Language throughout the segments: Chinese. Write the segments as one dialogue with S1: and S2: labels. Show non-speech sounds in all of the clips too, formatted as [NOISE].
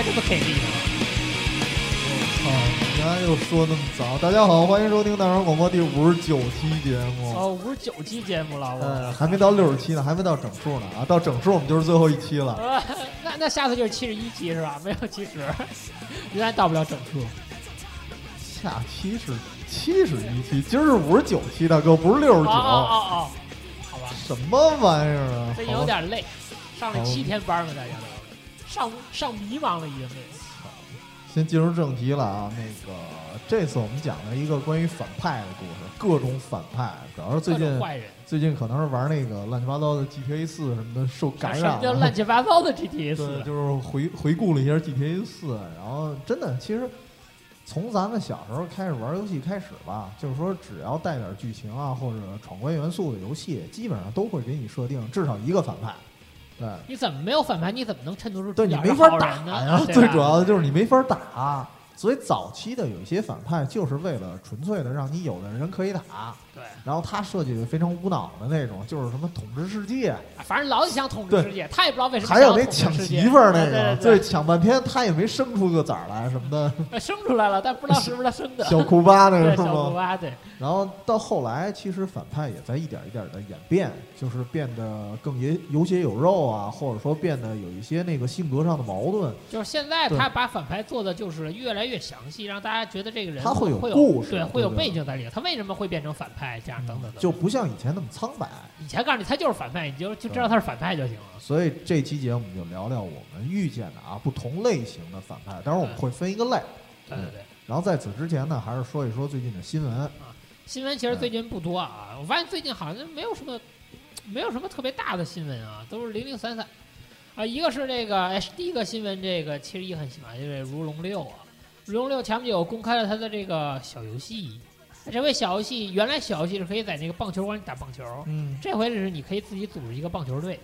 S1: 这么给力呢？
S2: 我操！你刚才又说那么早。大家好，欢迎收听大肠广播第五十九期节目。
S1: 哦，五十九期节目了，我、
S2: 呃，还没到六十期呢，还没到整数呢啊！到整数我们就是最后一期了。
S1: 呃 [LAUGHS] 那那下次就是七十一期是吧？没有七十，[LAUGHS] 永远到不了整数。
S2: 下期是七十一期，今儿是五十九期，大哥，不是六十九。
S1: 哦哦好吧，
S2: 什么玩意儿啊？
S1: 最近
S2: 好
S1: 有点累，上了七天班了，大家都上上迷茫了已经累。
S2: 先进入正题了啊，那个这次我们讲了一个关于反派的故事，各种反派，主要是最近
S1: 坏人，
S2: 最近可能是玩那个乱七八糟的 GTA 四什么的受感染
S1: 了叫，乱七八糟的 GTA [LAUGHS]
S2: 对，
S1: 四？
S2: 就是回回顾了一下 GTA 四，然后真的其实从咱们小时候开始玩游戏开始吧，就是说只要带点剧情啊或者闯关元素的游戏，基本上都会给你设定至少一个反派。对，
S1: 你怎么没有反派？你怎么能衬托出
S2: 对你没法打
S1: 呢？[LAUGHS]
S2: 最主要的就是你没法打。所以早期的有一些反派就是为了纯粹的让你有的人可以打，
S1: 对，
S2: 然后他设计的非常无脑的那种，就是什么统治世界，
S1: 反正老想统治世界，他也不知道为什么
S2: 还有那抢媳妇儿那
S1: 对
S2: 个，
S1: 对对
S2: 抢半天他也没生出个崽儿来什么的，[LAUGHS]
S1: 生出来了，但不知道是不是他生的。[LAUGHS]
S2: 小库巴那 [LAUGHS] 个是吗？
S1: 小库巴，对，
S2: 然后到后来，其实反派也在一点一点的演变，就是变得更也有血有肉啊，或者说变得有一些那个性格上的矛盾。
S1: 就是现在他把反派做的就是越来越详细，让大家觉得这个人
S2: 他会有故事
S1: 对，会有背景在里头。他为什么会变成反派？这样等等。
S2: 就不像以前那么苍白。
S1: 以前告诉你他就是反派，你就就知道他是反派就行了。
S2: 所以这期节目我们就聊聊我们遇见的啊不同类型的反派，当然我们会分一个类。
S1: 对对对。
S2: 然后在此之前呢，还是说一说最近的新闻啊。
S1: 新闻其实最近不多啊，我发现最近好像没有什么，没有什么特别大的新闻啊，都是零零散散。啊，一个是这个，哎，第一个新闻，这个其实也很喜欢，就是《如龙六》啊，《如龙六》前不久公开了他的这个小游戏。这回小游戏，原来小游戏是可以在那个棒球馆里打棒球，
S2: 嗯，
S1: 这回是你可以自己组织一个棒球队，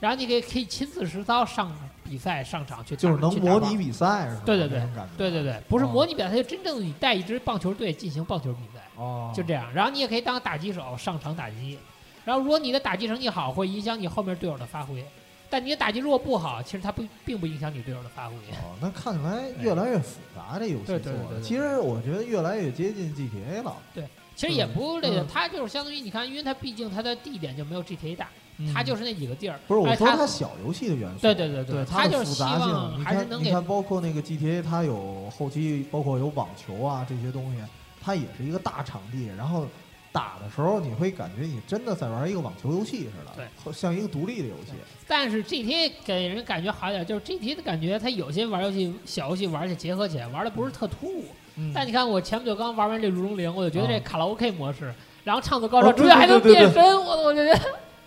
S1: 然后你可以可以亲自实操上比赛上场去，
S2: 就是能模拟比赛是吧？
S1: 对对对对对对，不是
S2: 哦
S1: 模拟比赛，它就真正你带一支棒球队进行棒球比赛。
S2: 哦，
S1: 就这样。然后你也可以当打击手上场打击，然后如果你的打击成绩好，会影响你后面队友的发挥。但你的打击如果不好，其实它不并不影响你队友的发挥。
S2: 哦，那看起来越来越复杂，这游戏做的。
S1: 对对对
S2: 其实我觉得越来越接近 GTA 了。
S1: 对其实也不是这个，
S2: 嗯
S1: 它就是相当于你看，因为它毕竟它的地点就没有 GTA 大，它就是那几个地儿。
S2: 不是我说它小游戏的元素。
S1: 对对对
S2: 对
S1: 它就是希
S2: 的复杂
S1: 望还是能
S2: 你看，包括那个 GTA，它有后期，包括有网球啊这些东西，它也是一个大场地，然后打的时候你会感觉你真的在玩一个网球游戏似的，
S1: 对，
S2: 像一个独立的游戏。
S1: 但是 GTA 给人感觉好一点，就是 GTA 的感觉，它有些玩游戏小游戏玩起来结合起来，玩的不是特突兀。
S2: 嗯。
S1: 但你看我前不久刚玩完这《如龙零》，我就觉得这
S2: 啊。
S1: 卡拉 OK 模式，然后唱的高潮，主角还能变身，我我觉得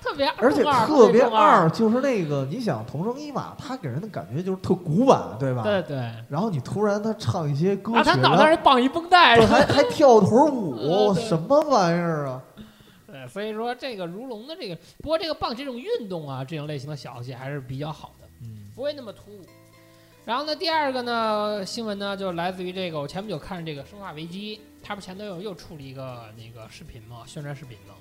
S1: 特别
S2: 而且特别
S1: 二。
S2: 就是那个你想同生一马，他给人的感觉就是特古板，对吧？
S1: 对对，
S2: 然后你突然他唱一些歌曲，
S1: 啊他脑袋上绑一绷带，
S2: 还还跳腿舞，[LAUGHS] 什么玩意儿啊？
S1: 对，所以说这个如龙的这个，不过这个棒这种运动啊，这种类型的小游戏还是比较好的，
S2: 嗯
S1: 不会那么突兀。然后呢，第二个呢新闻呢，就来自于这个我前不久看这个《生化危机》，它不前头又又出了一个那个视频嘛，宣传视频嘛。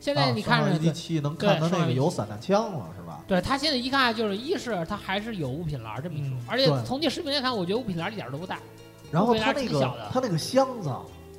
S1: 现在你看着、
S2: 一七能看到那个有散弹枪了，是吧？
S1: 对他现在一看就是，一是他还是有物品栏这么一说，
S2: 嗯
S1: 而且从这视频来看，我觉得物品栏一点都不大。
S2: 然后他那个
S1: 挺小的
S2: 它那个箱子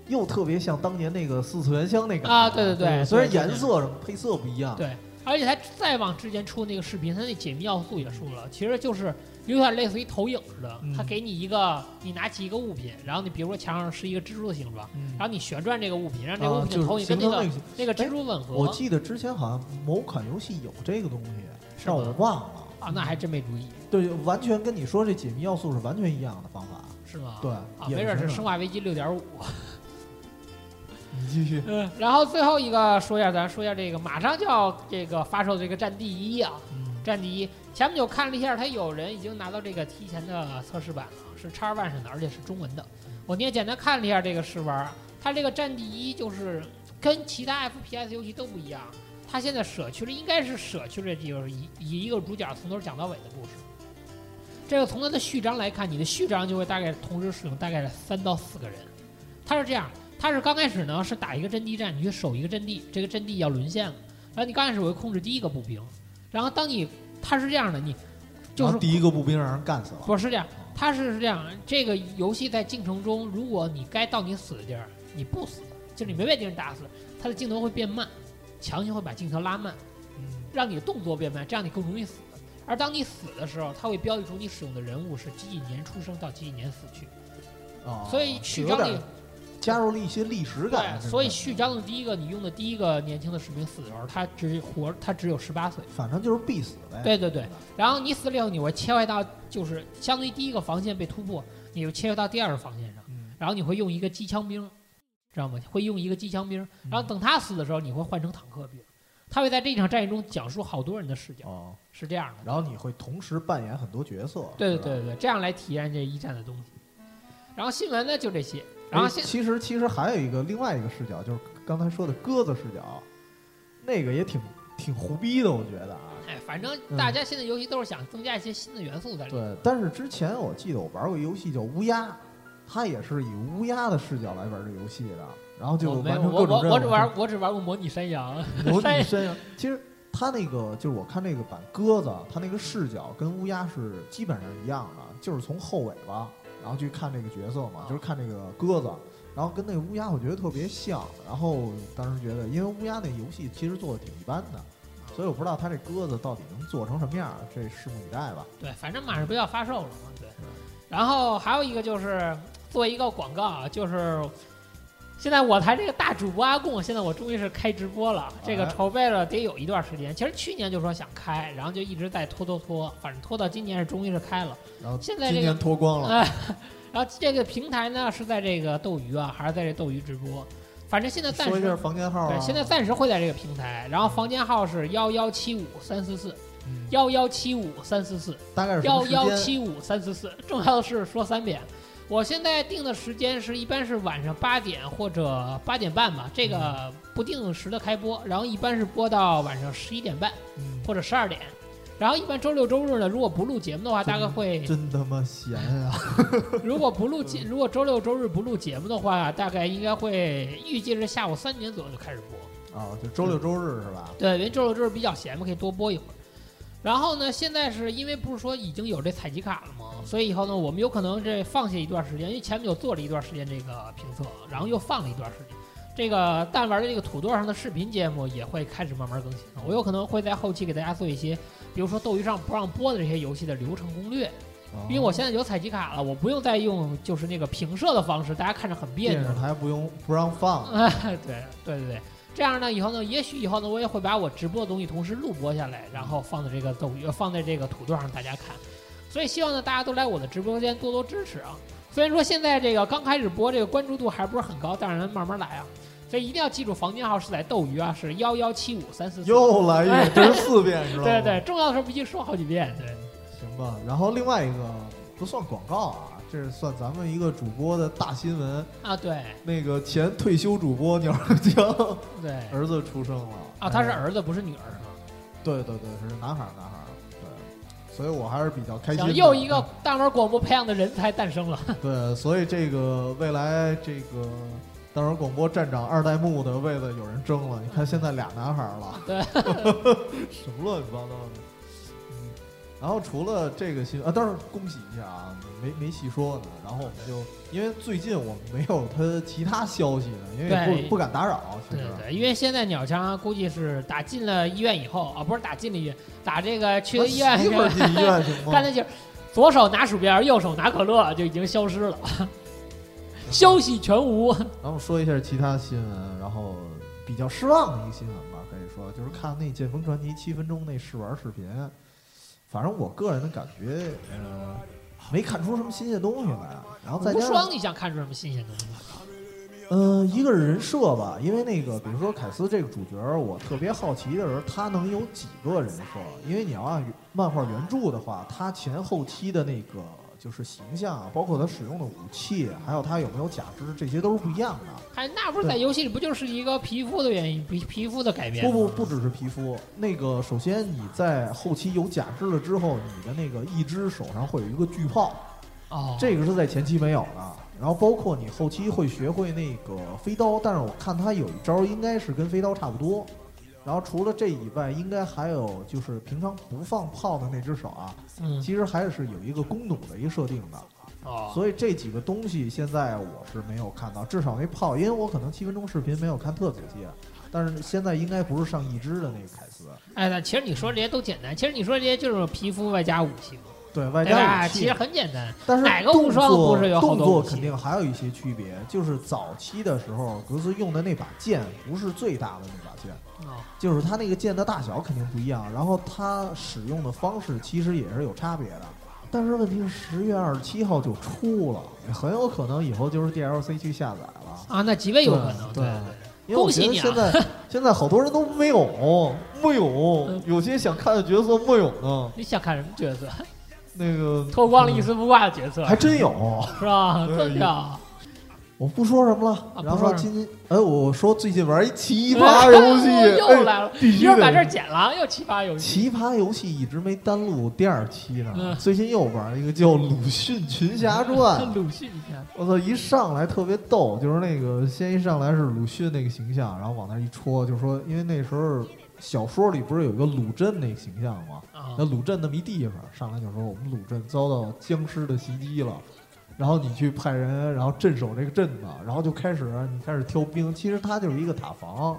S2: 又特别像当年那个四次元箱那个
S1: 啊对对对
S2: 虽然颜色什么配色不一样，
S1: 对，而且他再往之前出那个视频，他那解密要素也说了，其实就是有点类似于投影似的，
S2: 嗯
S1: 它给你一个，你拿起一个物品，然后你比如说墙上是一个蜘蛛的形状，
S2: 嗯
S1: 然后你旋转这个物品，让这个物品投影跟那个
S2: 那个。
S1: 蜘蛛吻合。
S2: 我记得之前好像某款游戏有这个东西，
S1: 是
S2: 但我
S1: 吗
S2: 忘了。
S1: 啊，那还真没注意，
S2: 对，完全跟你说这解密要素是完全一样的方法。
S1: 是吗？
S2: 对，
S1: 啊，没准是《生化危机》六点五。[LAUGHS]
S2: 你继续。
S1: 嗯，然后最后一个说一下，咱说一下这个马上就要这个发售的这个《战地一》啊，《战地一》前不久看了一下，他有人已经拿到这个提前的测试版了，是叉 One 上的，而且是中文的。我你也简单看了一下这个试玩，它这个《战地一》就是跟其他 FPS 游戏都不一样，它现在舍去了，应该是舍去了就是以以一个主角从头讲到尾的故事。这个从它的序章来看，你的序章就会大概同时使用大概三到四个人。它是这样，它是刚开始呢是打一个阵地战，你去守一个阵地，这个阵地要沦陷了，然后你刚开始会控制第一个步兵，然后当你他是这样的，你就是
S2: 第一个步兵让人干死了。
S1: 不是这样，他是是这样，这个游戏在进程中，如果你该到你死的地儿，你不死，就是你没被敌人打死，它的镜头会变慢，强行会把镜头拉慢，让你的动作变慢，这样你更容易死。而当你死的时候，它会标记出你使用的人物是几几年出生到几几年死去，
S2: 啊，
S1: 所以序章里
S2: 加入了一些历史感。
S1: 对，所以序章的第一个你用的第一个年轻的士兵死的时候，他只活他只有十八岁。
S2: 反正就是必死呗。
S1: 对对对，然后你死了以后，你会切换到就是相当于第一个防线被突破，你就切换到第二个防线上，
S2: 嗯，
S1: 然后你会用一个机枪兵，知道吗？会用一个机枪兵，然后等他死的时候，你会换成坦克兵，他会在这场战役中讲述好多人的视角，
S2: 哦，
S1: 是这样的。
S2: 然后你会同时扮演很多角色。
S1: 对对对，这样来体验这一战的东西。然后新闻呢就这些，然后
S2: 其实其实还有一个另外一个视角，就是刚才说的鸽子视角，那个也挺挺胡逼的，我觉得啊。
S1: 哎，反正
S2: 嗯
S1: 大家现在游戏都是想增加一些新的元素在里面。
S2: 对，但是之前我记得我玩过一游戏叫乌鸦，它也是以乌鸦的视角来玩这游戏的，然后就完成
S1: 我
S2: 各种任务。
S1: 我我只玩我只玩过模拟山羊。
S2: 模 [LAUGHS]
S1: 山
S2: 拟山羊。其实它那个就是我看那个版鸽子，它那个视角跟乌鸦是基本上一样的，就是从后尾巴，然后去看这个角色嘛，就是看这个鸽子。然后跟那个乌鸦，我觉得特别像。然后当时觉得，因为乌鸦那游戏其实做的挺一般的，所以我不知道它这鸽子到底能做成什么样，这拭目以待吧。
S1: 对，反正马上不要发售了嘛，对。然后还有一个就是做一个广告啊，就是现在我台这个大主播阿贡，现在我终于是开直播了，这个
S2: 哎
S1: 筹备了得有一段时间。其实去年就说想开，然后就一直在拖拖拖，反正拖到今年是终于是开了。
S2: 然后
S1: 现在这个
S2: 今年脱光了，
S1: 哎，[LAUGHS] 然后这个平台呢是在这个斗鱼啊，还是在这斗鱼直播？反正现在暂时
S2: 说一下房间号啊。
S1: 对，现在暂时会在这个平台，然后房间号是幺幺七五三四四
S2: 嗯
S1: 幺幺七五三四四。
S2: 大概是
S1: 幺？幺七五三四四，重要的是说三遍。我现在定的时间是一般是晚上八点或者八点半吧，这个不定时的开播，然后一般是播到晚上十一点半
S2: 嗯
S1: 或者十二点。然后一般周六周日呢，如果不录节目的话，大概会
S2: 真他妈闲啊！[LAUGHS]
S1: 如果不录节，如果周六周日不录节目的话，大概应该会预计是下午三点左右就开始播。
S2: 啊，就周六周日是吧？
S1: 对，因为周六周日比较闲嘛，可以多播一会儿。然后呢，现在是因为不是说已经有这采集卡了吗？所以以后呢，我们有可能这放下一段时间，因为前面有做了一段时间这个评测，然后又放了一段时间。这个弹丸的这个土豆上的视频节目也会开始慢慢更新了。我有可能会在后期给大家做一些，比如说斗鱼上不让播的这些游戏的流程攻略，
S2: 哦
S1: 因为我现在有采集卡了，我不用再用就是那个评射的方式，大家看着很别扭
S2: 电视。台不用不让放，[LAUGHS]
S1: 哎，对对对对，这样呢，以后呢，也许以后呢，我也会把我直播的东西同时录播下来，然后放在这个斗鱼，放在这个土豆上大家看。所以希望呢，大家都来我的直播间多多支持啊。虽然说现在这个刚开始播，这个关注度还不是很高，但是咱慢慢来啊。所以一定要记住，房间号是在斗鱼啊，是幺幺七五三四四。
S2: 又来一遍，这是四遍，知道吗？
S1: 对对，重要的时候必须说好几遍。对，
S2: 行吧。然后另外一个不算广告啊，这是算咱们一个主播的大新闻。
S1: 啊对
S2: 那个前退休主播鸟儿江
S1: 对
S2: 儿子出生了
S1: 啊，他是
S2: 哎
S1: 儿子不是女儿？
S2: 对对对，是男孩儿男孩儿，对，所以我还是比较开心
S1: 又一个大玩广播培养的人才诞生了。[LAUGHS] [LAUGHS]
S2: 对，所以这个未来这个大玩广播站长二代目的位子有人争了。你看现在俩男孩儿了，
S1: 对，[LAUGHS]
S2: 什么乱七八糟的。嗯，然后除了这个新闻啊，当然恭喜一下啊，没没细说呢。然后我们就因为最近我们没有他其他消息呢，因为不不敢打扰，其实。
S1: 对对，因为现在鸟枪估计是打进了医院以后啊，不是打进了医院，打这个去了医院，
S2: 一会儿进医院行吗？[LAUGHS]
S1: 干的就是左手拿鼠标，右手拿可乐，就已经消失了，[LAUGHS] 消息全无。
S2: 然后说一下其他新闻，然后比较失望的一个新闻吧，可以说就是看那《剑锋传奇》七分钟那试玩视频，反正我个人的感觉，呃，没看出什么新鲜东西来。然后再
S1: 无
S2: 加上
S1: 双，你想看出什么新鲜东西吗？
S2: 嗯，一个是人设吧，因为那个，比如说凯斯这个主角，我特别好奇的是他能有几个人设，因为你要按漫画原著的话，他前后期的那个就是形象啊，包括他使用的武器，还有他有没有假肢，这些都是不一样的。
S1: 还那不是在游戏里不就是一个皮肤的原因，皮皮肤的改变？
S2: 不不不只是皮肤，那个首先你在后期有假肢了之后，你的那个一只手上会有一个巨炮，
S1: 哦，
S2: 这个是在前期没有的。然后包括你后期会学会那个飞刀，但是我看他有一招应该是跟飞刀差不多。然然后除了这以外，应该还有就是平常不放炮的那只手啊，
S1: 嗯，
S2: 其实还是有一个弓弩的一个设定的。
S1: 哦，
S2: 所以这几个东西现在我是没有看到，至少那炮，因为我可能七分钟视频没有看特仔细，但是现在应该不是上一只的那个凯斯，
S1: 哎，那其实你说这些都简单，其实你说这些就是皮肤外加武器嘛，
S2: 对外
S1: 对吧？
S2: 加武器
S1: 其实，很简单。
S2: 但是
S1: 哪个无
S2: 动
S1: 双不
S2: 作
S1: 是有好多
S2: 动作
S1: 武器
S2: 肯定还有一些区别，就是早期的时候格斯用的那把剑不是最大的那把剑，
S1: 哦，
S2: 就是它那个剑的大小肯定不一样，然后它使用的方式其实也是有差别的。但是问题是十月二十七号就出了，很有可能以后就是 DLC 去下载了。
S1: 啊，那极为有可能，
S2: 对
S1: 对
S2: 因为我觉得现在 [LAUGHS] 现在好多人都没有，没有
S1: 嗯，
S2: 有些想看的角色没有呢。
S1: 你想看什么角色？
S2: 那个 [LAUGHS]
S1: 脱光了一丝不挂的角色，
S2: 还真有，
S1: 是吧？
S2: 对
S1: 真的啊，
S2: 我不说什么了。
S1: 啊
S2: 然
S1: 后说
S2: 今天，哎，我说最近玩一奇葩游戏，
S1: 又
S2: 哎
S1: 来了，
S2: 必须
S1: 把这剪了，又奇葩游戏。
S2: 奇葩游戏一直没单录第二期呢，
S1: 嗯
S2: 最近又玩一个叫《鲁迅群侠传》。[LAUGHS]
S1: 鲁迅
S2: 我操！一上来特别逗，就是那个先一上来是鲁迅那个形象，然后往那儿一戳，就说因为那时候小说里不是有一个鲁镇那个形象吗？
S1: 啊
S2: 那鲁镇那么一地方，上来就说我们鲁镇遭到僵尸的袭击了，然后你去派人，然后镇守这个镇子，然后就开始你开始挑兵，其实它就是一个塔防，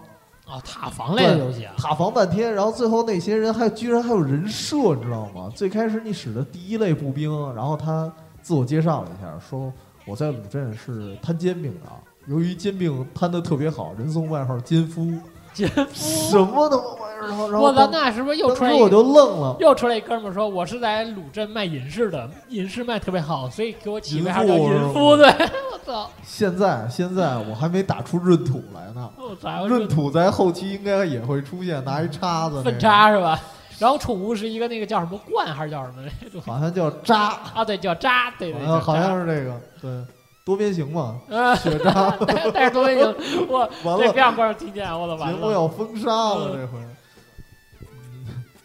S1: 啊，塔防类的游戏啊，
S2: 塔防半天，然后最后那些人还居然还有人设，你知道吗？最开始你使的第一类步兵，然后他自我介绍了一下，说我在鲁镇是摊煎饼的，由于煎饼摊的特别好，人送外号“煎夫”，
S1: 奸
S2: 什么他妈玩意儿？然后然后
S1: 我操，
S2: 当
S1: 那是不是又
S2: 当
S1: 出来
S2: 我就愣了。
S1: 又出来一哥们儿说，我是在鲁镇卖银饰的，银饰卖特别好，所以给我起外号叫
S2: 银夫
S1: 银夫。对，我操，
S2: 现在现在我还没打出闰土来呢，
S1: 我操，
S2: 闰土在后期应该也会出现，拿一叉子，
S1: 粪，叉是吧？然后宠物是一个那个叫什么罐还是叫什么？[LAUGHS]
S2: 好像叫渣，
S1: 啊，对，叫渣，对对，
S2: 好像好像是这个，对，多边形嘛，
S1: 呃，
S2: 血渣，
S1: 但 [LAUGHS] 但是多边形，我 [LAUGHS]
S2: 完了
S1: 这别让观众听见，我的，完了。
S2: 节目要封杀了，
S1: 嗯
S2: 这回。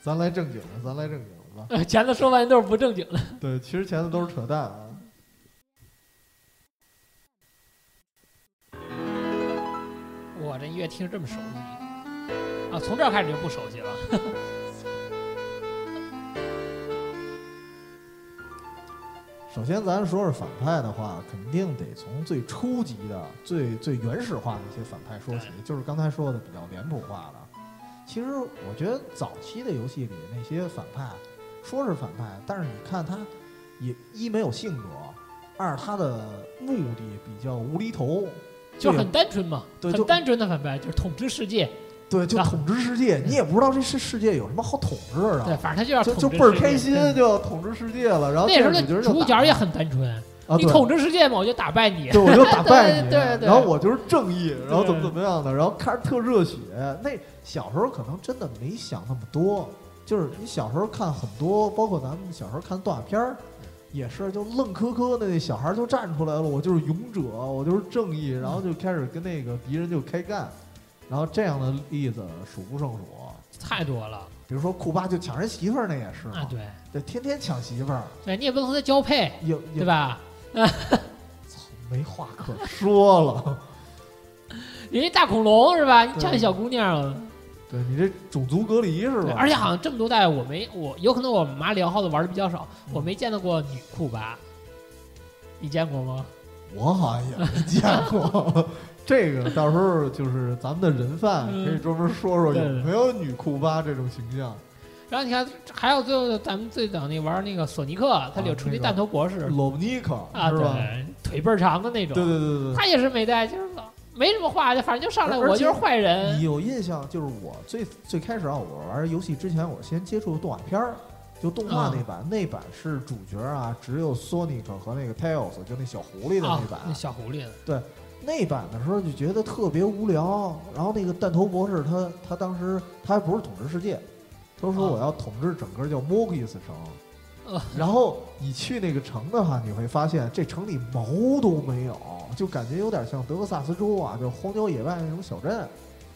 S2: 嗯咱来正经的，咱来正经的吧。
S1: 呃前头说完都是不正经的，[LAUGHS]
S2: 对，其实前头都是扯淡啊。
S1: 我这音乐听着这么熟悉啊！从这儿开始就不熟悉了。[LAUGHS]
S2: 首先，咱说是反派的话，肯定得从最初级的、最最原始化的一些反派说起，就是刚才说的比较脸谱化的。其实我觉得早期的游戏里那些反派，说是反派，但是你看他也一没有性格，二他的目的比较无厘头，
S1: 就很单纯嘛，
S2: 对就
S1: 很单纯的反派，就是统治世界。
S2: 对，就
S1: 啊
S2: 统治世界，你也不知道这世世界有什么好统治的。
S1: 对，反正他就要
S2: 就就倍儿开心，就要统治世界了。然后
S1: 那时候的
S2: 主角
S1: 也很单纯，
S2: 啊，
S1: 你统治世界嘛，我就打败你。
S2: 对，我就打败你，[LAUGHS]
S1: 对对对
S2: 然后我就是正义，然后怎么怎么样的，然后看着特热血。那小时候可能真的没想那么多，就是你小时候看很多，包括咱们小时候看动画片儿，也是就愣磕磕的那小孩就站出来了，我就是勇者，我就是正义，然后就开始跟那个敌人就开干，然后这样的例子数不胜数。
S1: 太多了
S2: 比如说库巴就抢人媳妇儿，那也是嘛，
S1: 啊！对，
S2: 对，天天抢媳妇儿，
S1: 对你也不能和他交配，
S2: 也也
S1: 对吧？[LAUGHS]
S2: 没话可说了。
S1: 人家大恐龙是吧？你
S2: 对
S1: 抢小姑娘了，
S2: 对你这种族隔离是，吧？
S1: 而且好像这么多代我没我有可能我马里奥号的玩的比较少，
S2: 嗯
S1: 我没见到过女库巴，你见过吗？
S2: 我好像也没见过。[LAUGHS] 这个到时候就是咱们的人贩
S1: 嗯
S2: 可以专门说说有没有女库巴这种形象。
S1: 然后你看，还有最后咱们最早那玩那个索尼克，他里有出那
S2: 那个
S1: 弹头博士
S2: 罗布尼克
S1: 啊，
S2: 是吧？
S1: 对，腿倍儿长的那种，
S2: 对对对对对。
S1: 他也是没带就是没什么话，就反正就上来我就是坏人
S2: 你，有印象？就是我最最开始啊，我玩游戏之前，我先接触动画片儿，就动画那版，那版是主角啊，只有索尼克和那个 Tails，就那小狐狸的
S1: 啊
S2: 那版。
S1: 那小狐狸的，对
S2: 那版的时候就觉得特别无聊，然后那个弹头博士他他当时他还不是统治世界，他说
S1: 啊
S2: 我要统治整个叫 Morgis 城，
S1: 呃
S2: 然后你去那个城的话，你会发现这城里毛都没有，就感觉有点像德克萨斯州啊，就荒郊野外那种小镇，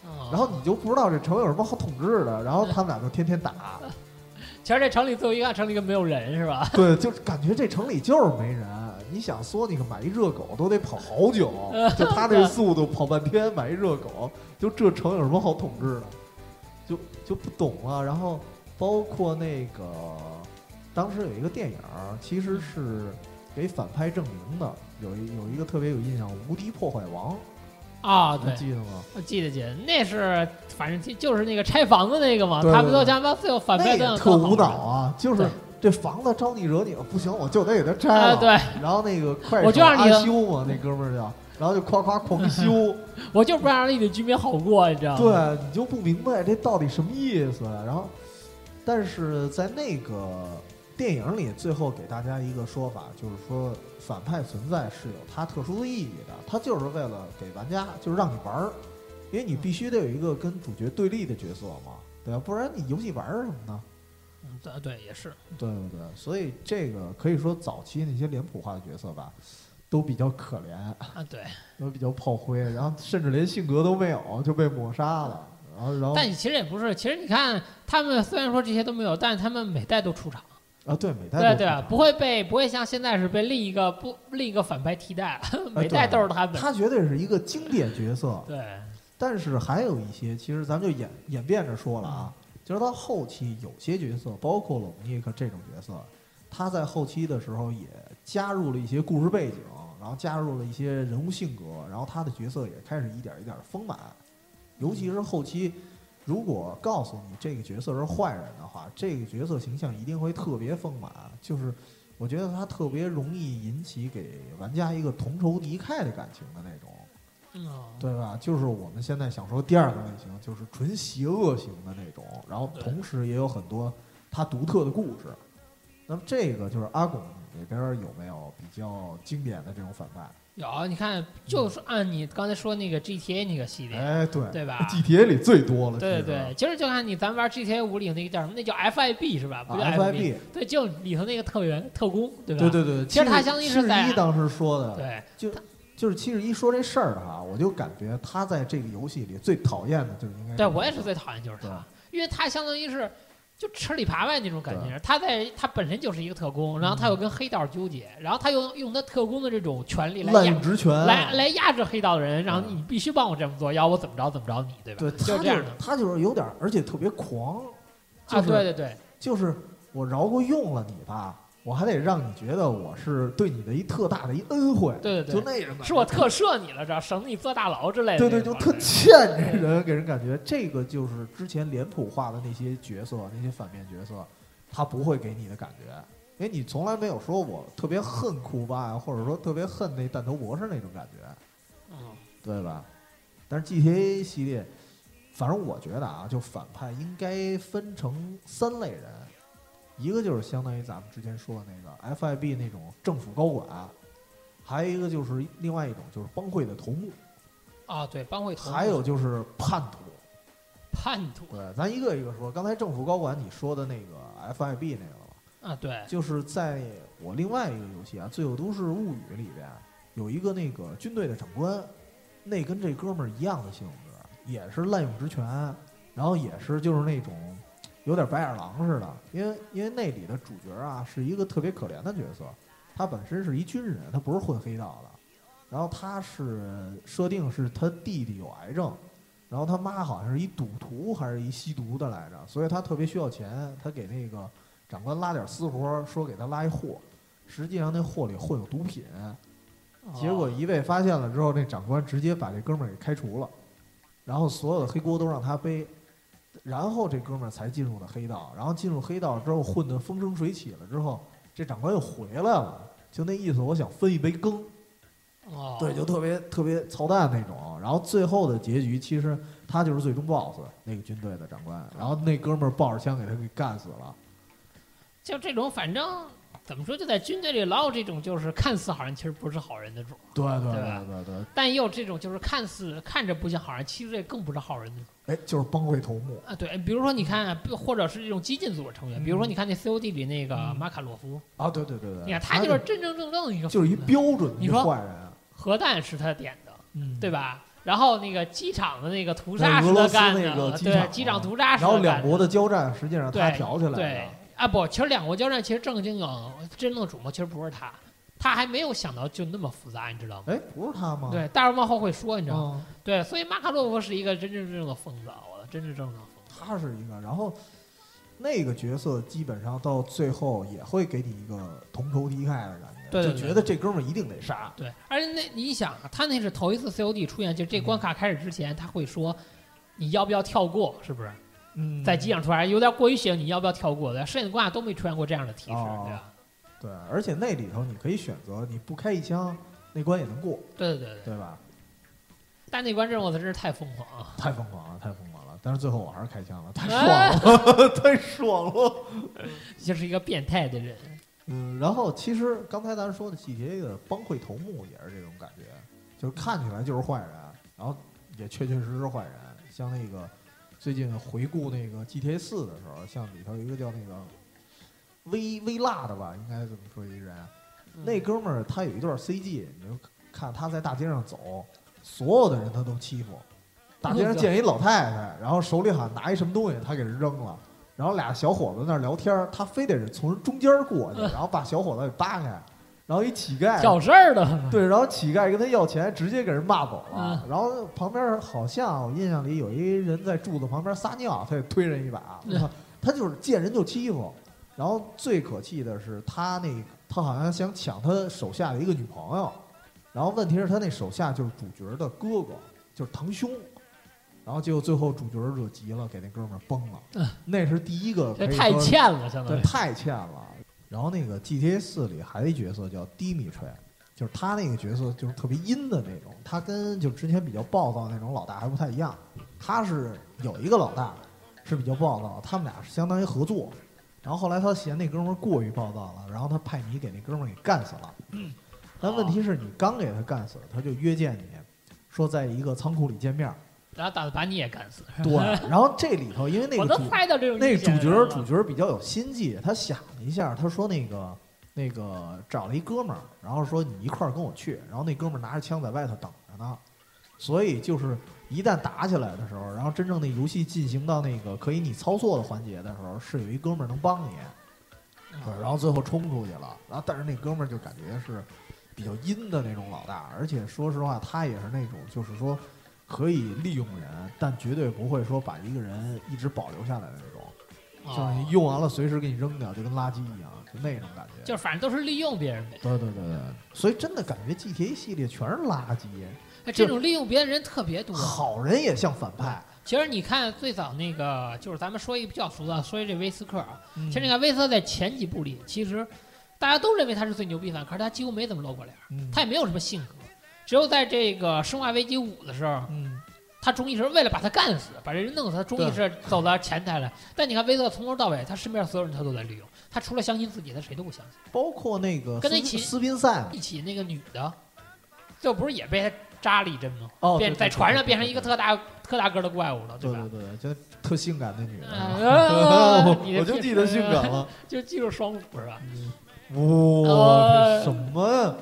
S1: 啊
S2: 然后你就不知道这城有什么好统治的，然后他们俩就天天打，[LAUGHS]
S1: 其实这城里最后一看，城里根本没有人是吧？[LAUGHS]
S2: 对，就感觉这城里就是没人。你想说你个买一热狗都得跑好久，[LAUGHS] 就他那速度跑半天买一热狗，就这城有什么好统治的？就就不懂了。然后包括那个当时有一个电影，其实是给反派证明的，有一有一个特别有印象，《无敌破坏王》，
S1: 啊，对，
S2: 记得吗？
S1: 我记得记得，那是反正就就是那个拆房子那个嘛，
S2: 对
S1: 他们都
S2: 对
S1: 想把最后反
S2: 那
S1: 派都
S2: 也特无脑
S1: 脑
S2: 啊，就是这房子招你惹你了，不行，我就得给他拆
S1: 啊，
S2: 了。
S1: 对，
S2: 然后那个快手
S1: 我就让你
S2: 阿修嘛，那哥们儿叫，然后就夸夸狂修，[LAUGHS]
S1: 我就不让那里的居民好过，你知道吗？
S2: 对你就不明白这到底什么意思。然后，但是在那个电影里，最后给大家一个说法，就是说反派存在是有它特殊的意义的，它就是为了给玩家，就是让你玩儿，因为你必须得有一个跟主角对立的角色嘛，对吧？不然你游戏玩儿什么呢？
S1: 嗯，对对也是，
S2: 对对对，所以这个可以说早期那些脸谱化的角色吧，都比较可怜，
S1: 啊对。
S2: 都比较炮灰，然后甚至连性格都没有就被抹杀了。然后，然后
S1: 但其实也不是，其实你看他们虽然说这些都没有，但是他们每代都出场，
S2: 啊，对，每代
S1: 对对
S2: 都出，场
S1: 不会被不会像现在是被另一个不另一个反派替代了，每代都是他们。
S2: 他绝对是一个经典角色。
S1: 对，
S2: 但是还有一些，其实咱们就演演变着说了啊，就是到后期有些角色，包括冷尼克这种角色，他在后期的时候也加入了一些故事背景，然后加入了一些人物性格，然后他的角色也开始一点一点丰满。尤其是后期，如果告诉你这个角色是坏人的话，这个角色形象一定会特别丰满。就是我觉得他特别容易引起给玩家一个同仇敌忾的感情的那种。对吧？就是我们现在想说第二个类型，就是纯邪恶型的那种，然后同时也有很多他独特的故事。那么这个就是阿拱那边有没有比较经典的这种反派？
S1: 有你看，就是按你刚才说那个 GTA 那个系列，
S2: 哎，对
S1: 对吧
S2: GTA 里最多了，其实
S1: 对对，其实就看你咱玩 GTA 五里那个叫什么，那叫 FIB 是吧？不叫
S2: 啊 FIB，
S1: 对，就里头那个特员特工，对吧？
S2: 对对对，
S1: 其实他相当于是在
S2: 七十一当时说的，
S1: 对
S2: 就就是七十一说这事儿的哈，我就感觉他在这个游戏里最讨厌的就是应该
S1: 对我也是最讨厌就是他，因为他相当于是就吃里扒外那种感觉。他在他本身就是一个特工，然后他又跟黑道纠结，然后他又用他特工的这种权利来压
S2: 滥用职权，
S1: 来来压制黑道的人，然后
S2: 嗯
S1: 你必须帮我这么做，要我怎么着怎么着你，对吧？
S2: 对，
S1: 是这样的
S2: 他就是有点，而且特别狂，就
S1: 啊，对对对，
S2: 就是我饶过用了你吧，我还得让你觉得我是对你的一特大的一恩惠，
S1: 对对对
S2: 就那种感觉
S1: 是我特赦你了，这省得你坐大牢之类的
S2: 对对。就特欠这人，给人感觉这个就是之前脸谱化的那些角色，那些反面角色，他不会给你的感觉，因为你从来没有说我特别恨库巴呀，或者说特别恨那弹头博士那种感觉，
S1: 嗯，
S2: 对吧？但是 GTA 系列，反正我觉得啊，就反派应该分成三类人，一个就是相当于咱们之前说的那个 FIB 那种政府高管，还有一个就是另外一种就是帮会的头目，
S1: 啊，对，帮会头目
S2: 还有就是叛徒。
S1: 叛徒
S2: 对，咱一个一个说。刚才政府高管你说的那个 FIB 那个，
S1: 啊，对，
S2: 就是在我另外一个游戏啊《罪恶都市物语》里边有一个那个军队的长官，那跟这哥们儿一样的性质，也是滥用职权，然后也是就是那种有点白眼狼似的。因为因为那里的主角啊是一个特别可怜的角色，他本身是一军人，他不是混黑道的，然后他是设定是他弟弟有癌症。然后他妈好像是一赌徒还是一吸毒的来着，所以他特别需要钱，他给那个长官拉点私活，说给他拉一货，实际上那货里混有毒品，结果
S1: 哦
S2: 一被发现了之后，那长官直接把这哥们儿给开除了，然后所有的黑锅都让他背，然后这哥们儿才进入了黑道，然后进入黑道之后混得风生水起了之后，这长官又回来了，就那意思，我想分一杯羹，
S1: 哦，
S2: 对，就特别特别操蛋那种。然后最后的结局，其实他就是最终 BOSS 那个军队的长官，然后那哥们儿抱着枪给他给干死了。
S1: 就这种，反正怎么说，就在军队里老有这种就是看似好人，其实不是好人的主，
S2: 对对
S1: 对吧
S2: 对对对，
S1: 但也有这种就是看似看着不像好人，其实这更不是好人的主
S2: 哎，就是帮会头目。
S1: 啊。对，比如说你看，或者是这种激进组织成员，比如说
S2: 嗯
S1: 你看那 COD 里那个
S2: 嗯
S1: 马卡洛夫，
S2: 啊，对对对对，
S1: 你看他就是真真正正的一个
S2: 就是一标准的坏人，
S1: 核弹是他点的，
S2: 嗯
S1: 对？吧？然后那个机场的那个屠杀是他干
S2: 那个
S1: 的，
S2: 机场啊
S1: 对，机场屠杀是
S2: 然后
S1: 他干的
S2: 两国的交战实际上他
S1: 对
S2: 挑起来
S1: 对
S2: 的，
S1: 啊不，其实两国交战其实正经经真正的主谋其实不是他，他还没有想到就那么复杂，你知道吗？
S2: 哎，不是他吗？
S1: 对，待会儿往后会说，你知道吗？
S2: 嗯，
S1: 对，所以马卡洛夫是一个真真正正的疯子，我的真真正正的疯子。
S2: 他是一个，然后那个角色基本上到最后也会给你一个同仇敌忾的感觉，
S1: 对对
S2: 就觉得这哥们儿一定得杀。
S1: 对，而且那你想啊，他那是头一次 COD 出现，就这关卡开始之前，他会说你要不要跳过，是不是？
S2: 嗯
S1: 在机上突然有点过于血，你要不要跳过？对，剩下的关卡都没出现过这样的提示，
S2: 哦
S1: 对吧？
S2: 对，而且那里头你可以选择，你不开一枪，那关也能过，
S1: 对对对对。
S2: 对吧？
S1: 但那关任务真是太疯狂了。
S2: 太疯狂了，太疯狂了！但是最后我还是开枪了，太
S1: 哎
S2: 爽了，[LAUGHS] 太爽了。
S1: 就是一个变态的人。
S2: 嗯，然后其实刚才咱说的 GTA 的帮会头目也是这种感觉，就是看起来就是坏人，然后也确确实实是坏人。像那个最近回顾那个 GTA 四的时候，像里头有一个叫那个微微辣的吧，应该怎么说一人，那哥们儿他有一段 CG，你就看他在大街上走，所有的人他都欺负。大街上见一老太太，然后手里好像拿一什么东西，他给人扔了。然后俩小伙子那儿聊天，他非得是从中间过去，[LAUGHS] 然后把小伙子给扒开，然后一乞丐
S1: 挑事儿的，[LAUGHS]
S2: 对，然后乞丐跟他要钱，直接给人骂走了。
S1: 嗯
S2: 然后旁边好像我印象里有一人在柱子旁边撒尿，他也推人一把。
S1: 嗯
S2: 他他就是见人就欺负。然后最可气的是他那他好像想抢他手下的一个女朋友，然后问题是他那手下就是主角的哥哥，就是堂兄。然后结果最后主角惹急了，给那哥们儿崩了。
S1: 嗯
S2: 那是第一个可
S1: 这太欠了，相当
S2: 对，
S1: 于。
S2: 太欠了。然后那个 GTA 四里还有一角色叫 Dimitri，就是他那个角色就是特别阴的那种，他跟就之前比较暴躁那种老大还不太一样。他是有一个老大是比较暴躁，他们俩是相当于合作。然后后来他嫌那哥们儿过于暴躁了，然后他派你给那哥们儿给干死了。[CLEARS THROAT] 但问题是你刚给他干死，他就约见你，说在一个仓库里见面儿。
S1: 然后打算把你也干死。[LAUGHS]
S2: 对，然后这里头因为那个主
S1: 都猜到这种
S2: 那主角主角比较有心计，他想了一下，他说那个那个找了一哥们儿，然后说你一块儿跟我去，然后那哥们儿拿着枪在外头等着呢，所以就是一旦打起来的时候，然后真正那游戏进行到那个可以你操作的环节的时候，是有一哥们儿能帮你，对，然后最后冲出去了，然后但是那哥们儿就感觉是比较阴的那种老大，而且说实话，他也是那种就是说可以利用人，但绝对不会说把一个人一直保留下来的那种。就是你
S1: 哦
S2: 用完了随时给你扔掉，就跟垃圾一样，就那种感觉。
S1: 就是反正都是利用别人呗。
S2: 对对对对，所以真的感觉 GTA 系列全是垃圾，
S1: 哎这种利用别人人特别多。
S2: 好人也像反派。
S1: 其实你看最早那个，就是咱们说一个比较俗的，说一这威斯克啊。
S2: 嗯
S1: 其实你看威斯克在前几部里，其实大家都认为他是最牛逼反，可是他几乎没怎么露过脸他也没有什么性格。只有在这个《生化危机五》的时候，
S2: 嗯，
S1: 他终于是为了把他干死，把这人弄死，他终于是走到前台来。但你看威斯克从头到尾，他身边所有人他都在利用，他除了相信自己，他谁都不相信。
S2: 包括那个斯
S1: 跟他一起
S2: 斯宾塞嘛，
S1: 一起那个女的，就不是也被他扎了一针吗？
S2: 哦，
S1: 变在船上变成一个。特大特大个的怪物了，
S2: 对
S1: 吧？
S2: 对对对，就特性感的女的，[LAUGHS] 我就记得性感了。[LAUGHS]
S1: 就记住双辅是吧？
S2: 哇，什么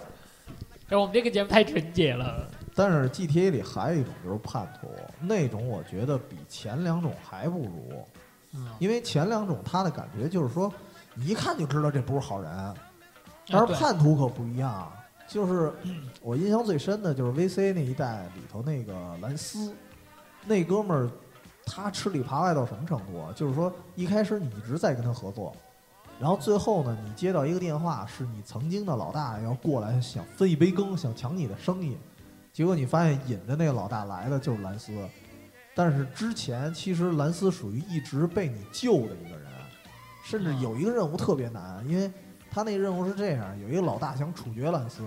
S1: 我们这个节目太纯洁了。
S2: 但是 GTA 里还有一种就是叛徒，那种我觉得比前两种还不如。
S1: 嗯，
S2: 因为前两种他的感觉就是说，你一看就知道这不是好人，但是叛徒可不一样。就是 [CLEARS THROAT] 我印象最深的就是 VC 那一代里头那个兰斯，那哥们儿他吃里扒外到什么程度啊？就是说一开始你一直在跟他合作，然后最后呢，你接到一个电话，是你曾经的老大要过来想分一杯羹，想抢你的生意，结果你发现引着那个老大来的就是兰斯。但是之前其实兰斯属于一直被你救的一个人，甚至有一个任务特别难，因为他那任务是这样：有一个老大想处决兰斯，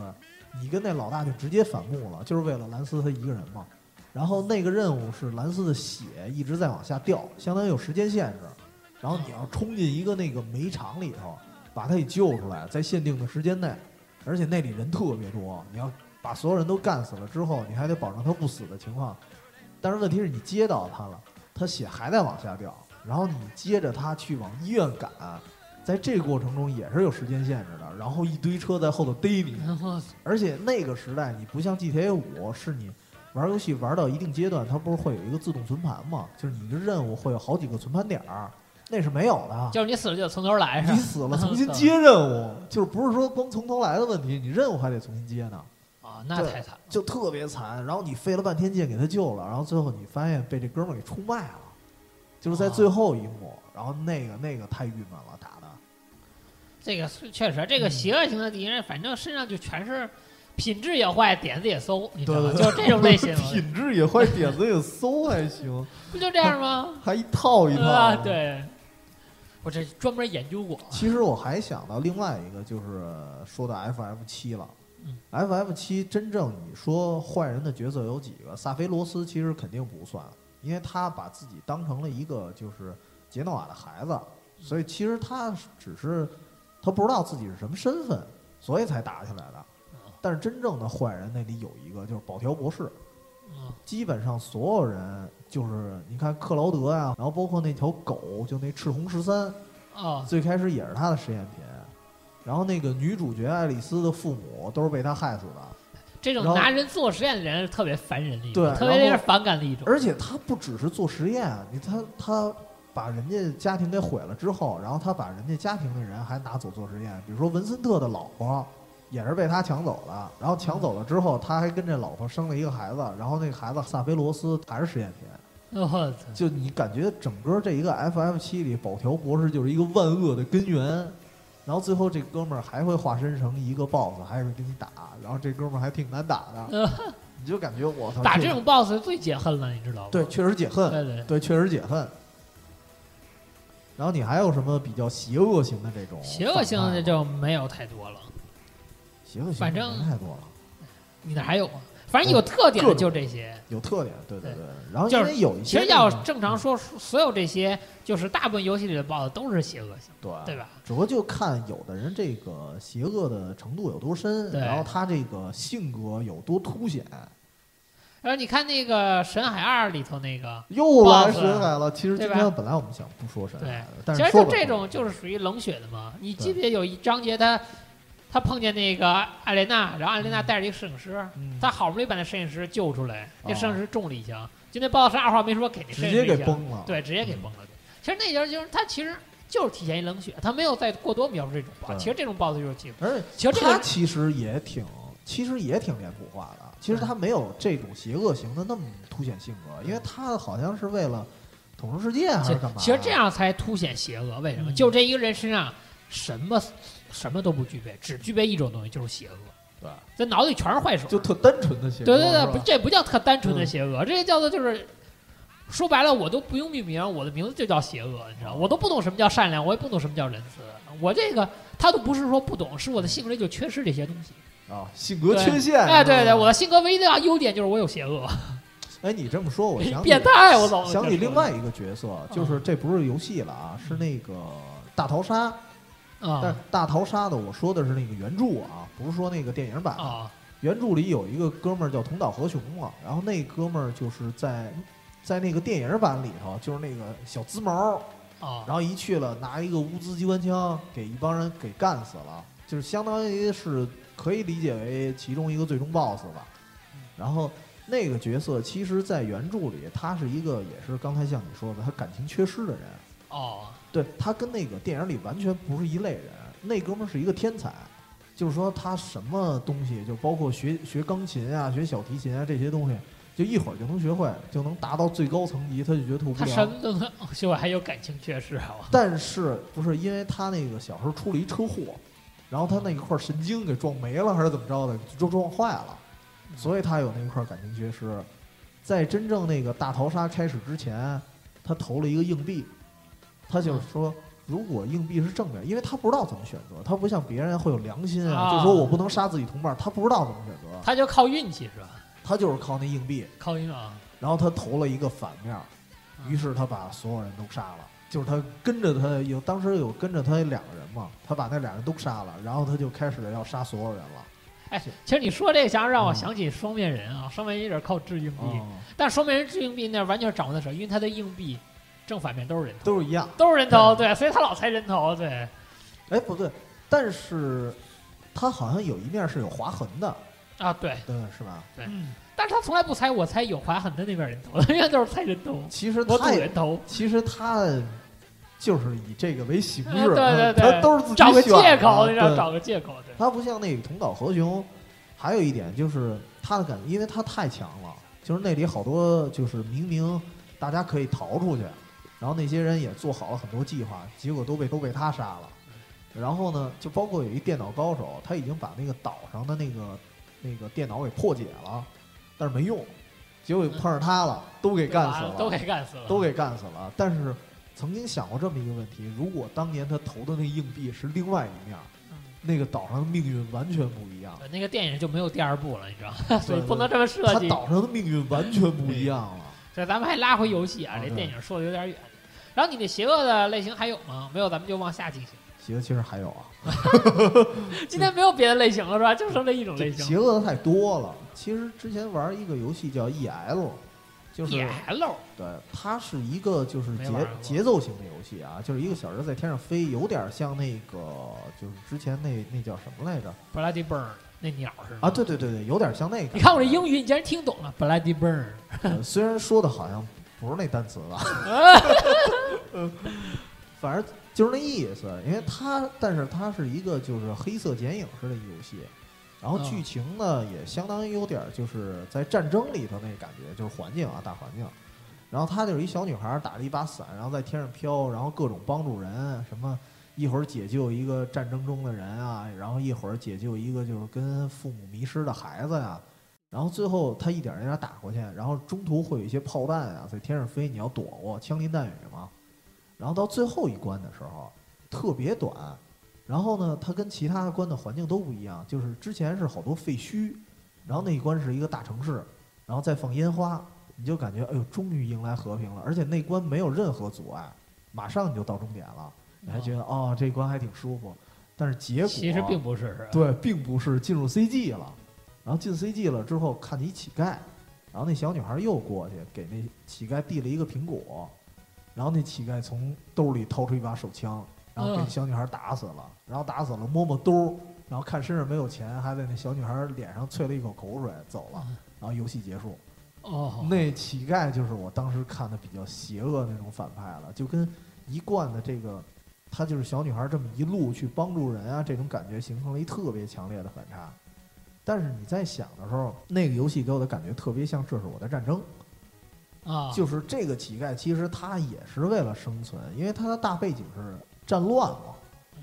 S2: 你跟那老大就直接反目了，就是为了兰斯他一个人嘛。然后那个任务是兰斯的血一直在往下掉，相当于有时间限制。然后你要冲进一个那个煤场里头，把他给救出来，在限定的时间内，而且那里人特别多，你要把所有人都干死了之后，你还得保证他不死的情况。但是问题是你接到他了，他血还在往下掉，然后你接着他去往医院赶，在这个过程中也是有时间限制的，然后一堆车在后头逮你，[LAUGHS] 而且那个时代你不像 GTA 五，是你玩游戏玩到一定阶段，它不是会有一个自动存盘吗？就是你的任务会有好几个存盘点儿，那是没有的。
S1: 就是你死了就得从头来是吧？
S2: 你死了重新 [LAUGHS] 接任务，就是不是说光从头来的问题，你任务还得重新接呢，
S1: 啊，那太惨了。
S2: 就特别惨。然后你费了半天劲给他救了，然后最后你发现被这哥们儿给出卖了。就是在最后一幕，然后那个那个太郁闷了，打的。
S1: 这个确实，这个
S2: 嗯
S1: 邪恶型的敌人，反正身上就全是品质也坏，点子也馊，你知道吗？
S2: 对对
S1: 就是这种类型，[LAUGHS]
S2: 品质也坏，点子也馊，还行，
S1: 不就这样吗？
S2: 还一套一套。
S1: 啊，。对，我这专门研究过。
S2: 其实我还想到另外一个，就是说到 FF 七了。
S1: 嗯
S2: FF 七真正你说坏人的角色有几个？萨菲罗斯其实肯定不算，因为他把自己当成了一个就是杰诺瓦的孩子，所以其实他只是他不知道自己是什么身份，所以才打起来的。但是真正的坏人那里有一个就是保条博士，
S1: 嗯
S2: 基本上所有人就是你看克劳德呀、然后包括那条狗，就那赤红十三，
S1: 啊，
S2: 最开始也是他的实验品。然后那个女主角爱丽丝的父母都是被他害死的，
S1: 这种拿人做实验的人是特别烦人的一种，
S2: 对
S1: 特别令人反感的一种。
S2: 而且他不只是做实验，你他他把人家家庭给毁了之后，然后他把人家家庭的人还拿走做实验，比如说文森特的老婆也是被他抢走的，然后抢走了之后，他还跟这老婆生了一个孩子，然后那个孩子萨菲罗斯还是实验品，
S1: 我操！
S2: 就你感觉整个这一个 FF 七里，保条博士就是一个万恶的根源。然后最后这哥们儿还会化身成一个 BOSS，还是跟你打，然后这哥们儿还挺难打的，[LAUGHS] 你就感觉我操，
S1: 打这种 BOSS 最解恨了，你知道吗？
S2: 对，确实解恨，
S1: 对对，
S2: 对，确实解恨。然后你还有什么比较邪恶型的这种？
S1: 邪恶型的就没有太多了。反正
S2: 人太多了，
S1: 你那还有吗？反正有特点的就这些。
S2: 有特点，对对
S1: 对
S2: 对。然后
S1: 就是
S2: 有一些
S1: 其实要正常说，所有这些就是大部分游戏里的 BOSS 都是邪恶性，
S2: 对
S1: 对吧？
S2: 只不过就看有的人这个邪恶的程度有多深，然后他这个性格有多凸显。
S1: 然后你看那个《神海二》里头那个，
S2: 又来神海了，其实今天本来我们想不说神
S1: 对
S2: 海的，但
S1: 其实就这种就是属于冷血的嘛。你记不记得有一章节他他碰见那个艾莲娜，然后艾莲娜带着一个摄影师，
S2: 嗯
S1: 他好不容易把那摄影师救出来，那
S2: 哦
S1: 摄影师中了一枪，就那 BOSS 二话没说给那摄
S2: 直接
S1: 影师一枪，
S2: 给崩了。
S1: 对，直接给崩了。其实那就是就是他其实就是体现一冷血，他没有再过多描述这种 BOSS。
S2: 对
S1: 其实这种 BOSS 就是挺，
S2: 而且
S1: 其实这个
S2: 他其实也挺，其实也挺脸谱化的。其实他没有这种邪恶型的那么凸显性格，因为他好像是为了统治世界还
S1: 其
S2: 是干嘛？
S1: 其实这样才凸显邪恶。为什么？
S2: 嗯
S1: 就这一个人身上什么什么都不具备，只具备一种东西，就是邪恶。
S2: 对，
S1: 这脑子里全是坏手。
S2: 就特单纯的邪恶。
S1: 对对对，不，这不叫特单纯的
S2: 嗯
S1: 邪恶，这叫做就是。说白了，我都不用命名，我的名字就叫邪恶，你知道？我都不懂什么叫善良，我也不懂什么叫仁慈。我这个他都不是说不懂，是我的性格里就缺失这些东西。
S2: 啊，性格缺陷。
S1: 哎，对对，我的性格唯一的优点就是我有邪恶，
S2: 哎，你这么说，我想起
S1: 变态，我操！
S2: 想起另外
S1: 一
S2: 一个角色，就是这不是游戏了啊，是那个大逃杀。但大逃杀的，我说的是那个原著啊，不是说那个电影版。
S1: 啊。
S2: 原著里有一个哥们儿叫同岛和雄嘛，然后那哥们儿就是在在那个电影版里头，就是那个小滋毛，
S1: 啊。
S2: 然后一去了拿一个乌兹机关枪给一帮人给干死了，就是相当于是可以理解为其中一个最终 BOSS 吧。然后那个角色其实，在原著里他是一个也是刚才像你说的，他感情缺失的人。
S1: 哦
S2: 对他跟那个电影里完全不是一类人，那哥们儿是一个天才，就是说他什么东西，就包括学学钢琴啊、学小提琴啊这些东西，就一会儿就能学会，就能达到最高层级，他就觉得特无
S1: 他什
S2: 聊。
S1: 么都能，[LAUGHS] 就还有感情缺失啊！
S2: 但是不是因为他那个小时候出了一车祸，然后他那一块神经给撞没了还是怎么着的，就撞坏了，所以他有那一块感情缺失。在真正那个大逃杀开始之前，他投了一个硬币，他就是说。如果硬币是正面，因为他不知道怎么选择，他不像别人会有良心啊，
S1: 啊
S2: 就说我不能杀自己同伴，他不知道怎么选择，
S1: 他就靠运气是吧？
S2: 他就是靠那硬币，
S1: 靠运啊！
S2: 然后他投了一个反面，于是他把所有人都杀了。就是他跟着他有，当时有跟着他两个人嘛，他把那俩人都杀了，然后他就开始要杀所有人了。
S1: 哎，其实你说这个，想让我
S2: 嗯
S1: 想起双面人啊，双面人有点靠掷硬币，
S2: 哦，
S1: 但双面人掷硬币那完全是掌握在手，因为他的硬币正反面都是人头，
S2: 都是一样。
S1: 都是人头，对，所以他老猜人头，对，
S2: 哎，不对，但是他好像有一面是有划痕的，
S1: 啊对，
S2: 对，是吧？
S1: 对
S2: 嗯
S1: 但是他从来不猜我猜有划痕的那面人头，永远都是猜人头，
S2: 其实他也
S1: 人头，
S2: 其实他就是以这个为形式，
S1: 嗯对对对
S2: 他都是自己
S1: 找个借口，你知道，
S2: 对。
S1: 找个借口，对，
S2: 他不像那个同岛和雄，还有一点就是他的感觉，因为他太强了，就是那里好多就是明明大家可以逃出去，然后那些人也做好了很多计划，结果都被都被他杀了。然后呢，就包括有一电脑高手，他已经把那个岛上的那个那个电脑给破解了，但是没用，结果碰上他了，都给干死了，
S1: 都给干死了，
S2: 都给干死了。但是曾经想过这么一个问题：如果当年他投的那硬币是另外一面，那个岛上的命运完全不一样。
S1: 那个电影就没有第二部了，你知道吗？所以不能这么设
S2: 计。他岛上的命运完全不一样了。
S1: 所以咱们还拉回游戏啊，这电影说的有点远。然后你那邪恶的类型还有吗？没有，咱们就往下进行。
S2: 邪恶其实还有啊，[LAUGHS] [LAUGHS]
S1: 今天没有别的类型了是吧？就剩这一种类型。
S2: 邪恶的太多了。其实之前玩一个游戏叫 E L，就是
S1: E L，
S2: 对，它是一个就是节节奏型的游戏啊，就是一个小人在天上飞，有点像那个就是之前那那叫什么来着
S1: ？Bloody Burn 那鸟是
S2: 啊，对对对对，有点像那个。
S1: 你看我这英语，你竟然听懂了 Bloody Burn，
S2: 虽然说的好像不是那单词吧，[LAUGHS] 反正。就是那意思，因为它，但是它是一个就是黑色剪影式的游戏，然后剧情呢也相当于有点就是在战争里头那感觉，就是环境啊大环境，然后她就是一小女孩打着一把伞，然后在天上飘，然后各种帮助人，什么一会儿解救一个战争中的人啊，然后一会儿解救一个就是跟父母迷失的孩子呀，然后最后他一点一点打过去，然后中途会有一些炮弹啊在天上飞，你要躲过，枪林弹雨嘛。然后到最后一关的时候，特别短。然后呢，它跟其他的关的环境都不一样，就是之前是好多废墟，然后那一关是一个大城市，然后再放烟花，你就感觉哎呦，终于迎来和平了。而且那关没有任何阻碍，马上你就到终点了，你还觉得哦，这关还挺舒服。但是结果
S1: 其实并不是，
S2: 对，并不是进入 CG 了。然后进 CG 了之后，看见一乞丐，然后那小女孩又过去给那乞丐递了一个苹果。然后那乞丐从兜里掏出一把手枪，然后给小女孩打死了。然后打死了，摸摸兜，然后看身上没有钱，还在那小女孩脸上啐了一口口水，走了。然后游戏结束。
S1: 哦，
S2: 那乞丐就是我当时看的比较邪恶那种反派了，就跟一贯的这个，他就是小女孩这么一路去帮助人啊，这种感觉形成了一特别强烈的反差。但是你在想的时候，那个游戏给我的感觉特别像《这是我的战争》。
S1: 啊，
S2: 就是这个乞丐，其实他也是为了生存，因为他的大背景是战乱嘛。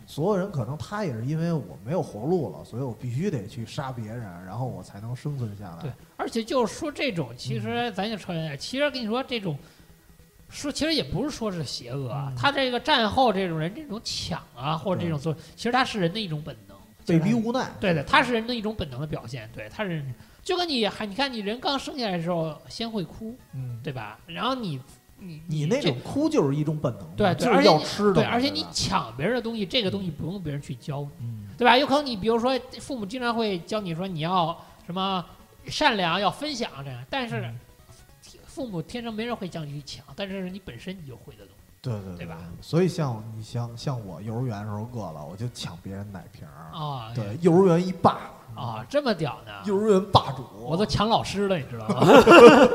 S2: 所有人可能他也是因为我没有活路了，所以我必须得去杀别人，然后我才能生存下来。
S1: 对，而且就是说这种，其实咱就承认，其实跟你说这种，说其实也不是说是邪恶啊。他这个战后这种人这种抢啊，或者这种做，其实他是人的一种本能，
S2: 被逼无奈。
S1: 对对，他是人的一种本能的表现。对，他是。就跟你还你看你人刚生下来的时候先会哭，
S2: 嗯，
S1: 对吧？然后你
S2: 你
S1: 你
S2: 那种哭就是一种本能，
S1: 对，
S2: 就是要吃的，
S1: 对，而且你抢别人的东西，这个东西不用别人去教，
S2: 嗯，
S1: 对吧？有可能你比如说父母经常会教你说你要什么善良，要分享这样，但是父母天生没人会教你去抢，但是你本身你就会的东西，
S2: 对对
S1: 对吧？
S2: 所以像你像像我幼儿园的时候饿了，我就抢别人奶瓶儿
S1: 啊，
S2: 对，幼儿园一霸。
S1: 啊，这么屌呢！
S2: 幼儿园霸主，
S1: 我都抢老师了，你知道吗？[LAUGHS]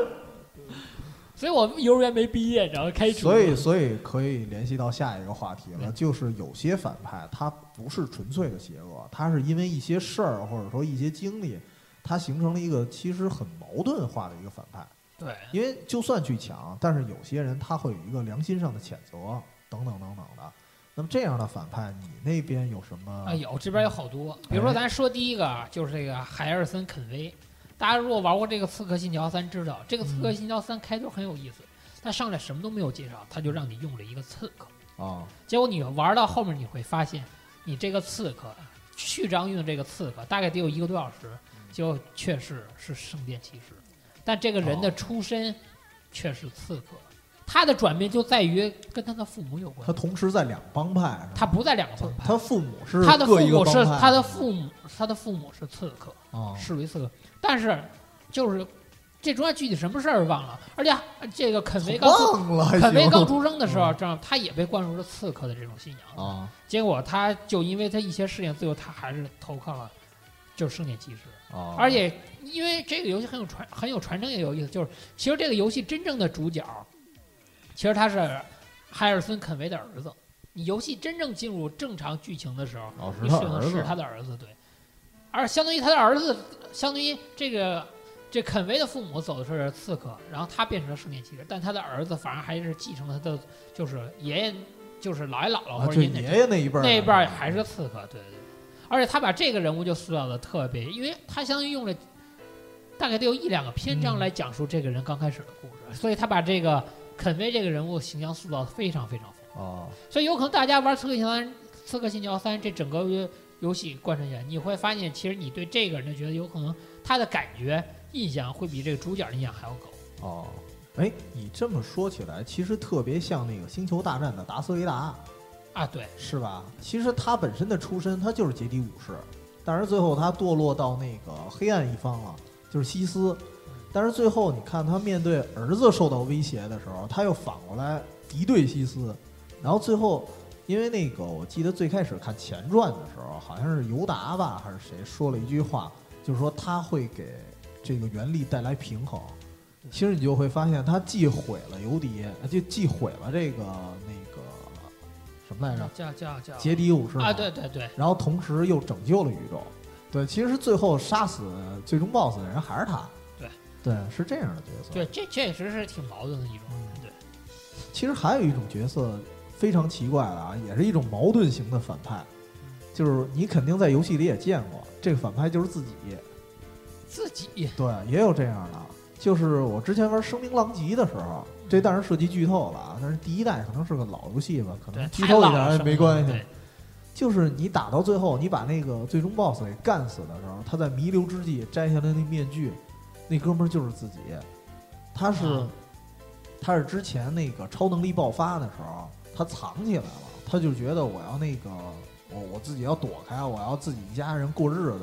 S1: 所以我们幼儿园没毕业，然后开除。
S2: 所以，所以可以联系到下一个话题了，就是有些反派他不是纯粹的邪恶，他是因为一些事儿或者说一些经历，他形成了一个其实很矛盾化的一个反派。
S1: 对，
S2: 因为就算去抢，但是有些人他会有一个良心上的谴责，等等等等的。那么这样的反派，你那边有什么？
S1: 啊，有这边有好多。比如说，咱说第一个啊就是这个海尔森·肯威。大家如果玩过这个《刺客信条三》，知道这个《刺客信条三》开头很有意思，他上来什么都没有介绍，他就让你用了一个刺客。
S2: 啊。
S1: 结果你玩到后面，你会发现，你这个刺客序章用的这个刺客大概得有一个多小时，就确实是圣殿骑士，但这个人的出身却是刺客。他的转变就在于跟他的父母有关。
S2: 他同时在两帮派。
S1: 他不在两个帮派。
S2: 他父母是
S1: 他的父母是他的父母，他的父母是刺客，视为刺客。但是就是这中间具体什么事儿忘了。而且这个肯维刚肯维刚出生的时候，这样他也被灌输了刺客的这种信仰
S2: 啊。
S1: 结果他就因为他一些事情，最后他还是投靠了就是圣殿骑士
S2: 啊。
S1: 而且因为这个游戏很有传很有传承也有意思，就是其实这个游戏真正的主角。其实他是海尔森·肯维的儿子。你游戏真正进入正常剧情的时候，你使用的是他的儿子，对。而相当于他的儿子，相当于这个这肯维的父母走的是刺客，然后他变成了圣殿骑士，但他的儿子反而还是继承了他的，就是爷爷，就是姥爷姥姥或者爷爷
S2: 那一辈儿
S1: 那一辈还是刺客，对对对。而且他把这个人物就塑造的特别，因为他相当于用了大概得有一两个篇章
S2: 嗯
S1: 来讲述这个人刚开始的故事，所以他把这个肯威这个人物形象塑造的非常非常丰富。
S2: 哦，
S1: 所以有可能大家玩《刺客信条三》《刺客信条三》这整个游戏贯穿下来，你会发现，其实你对这个人的觉得有可能他的感觉印象会比这个主角的印象还要高。
S2: 哦，哎，你这么说起来，其实特别像那个《星球大战》的达斯维达，
S1: 啊，对，
S2: 是吧？其实他本身的出身他就是杰迪武士，但是最后他堕落到那个黑暗一方了，就是西斯。但是最后你看他面对儿子受到威胁的时候，他又反过来敌对西斯，然后最后。因为那个，我记得最开始看前传的时候，好像是尤达吧，还是谁说了一句话，就是说他会给这个原力带来平衡。其实你就会发现，他既毁了尤迪，就既毁了这个那个什么来着，
S1: 叫叫叫
S2: 杰迪武士嘛
S1: 啊，对对对，
S2: 然后同时又拯救了宇宙。对，其实最后杀死最终 BOSS 的人还是他。
S1: 对，
S2: 对，是这样的角色。
S1: 对，这确实是挺矛盾的一种，对，
S2: 其实还有一种角色非常奇怪的啊，也是一种矛盾型的反派，就是你肯定在游戏里也见过，这个反派就是自己。
S1: 自己
S2: 对，也有这样的。就是我之前玩《声名狼藉》的时候，这当然涉及剧透了啊，但是第一代可能是个老游戏吧，可能剧透一点也没关系。
S1: 对
S2: 就是你打到最后，你把那个最终 BOSS 给干死的时候，他在弥留之际摘下来那面具，那哥们儿就是自己。他是、
S1: 啊
S2: 他是之前那个超能力爆发的时候，他藏起来了，他就觉得我要那个我我自己要躲开，我要自己一家人过日子。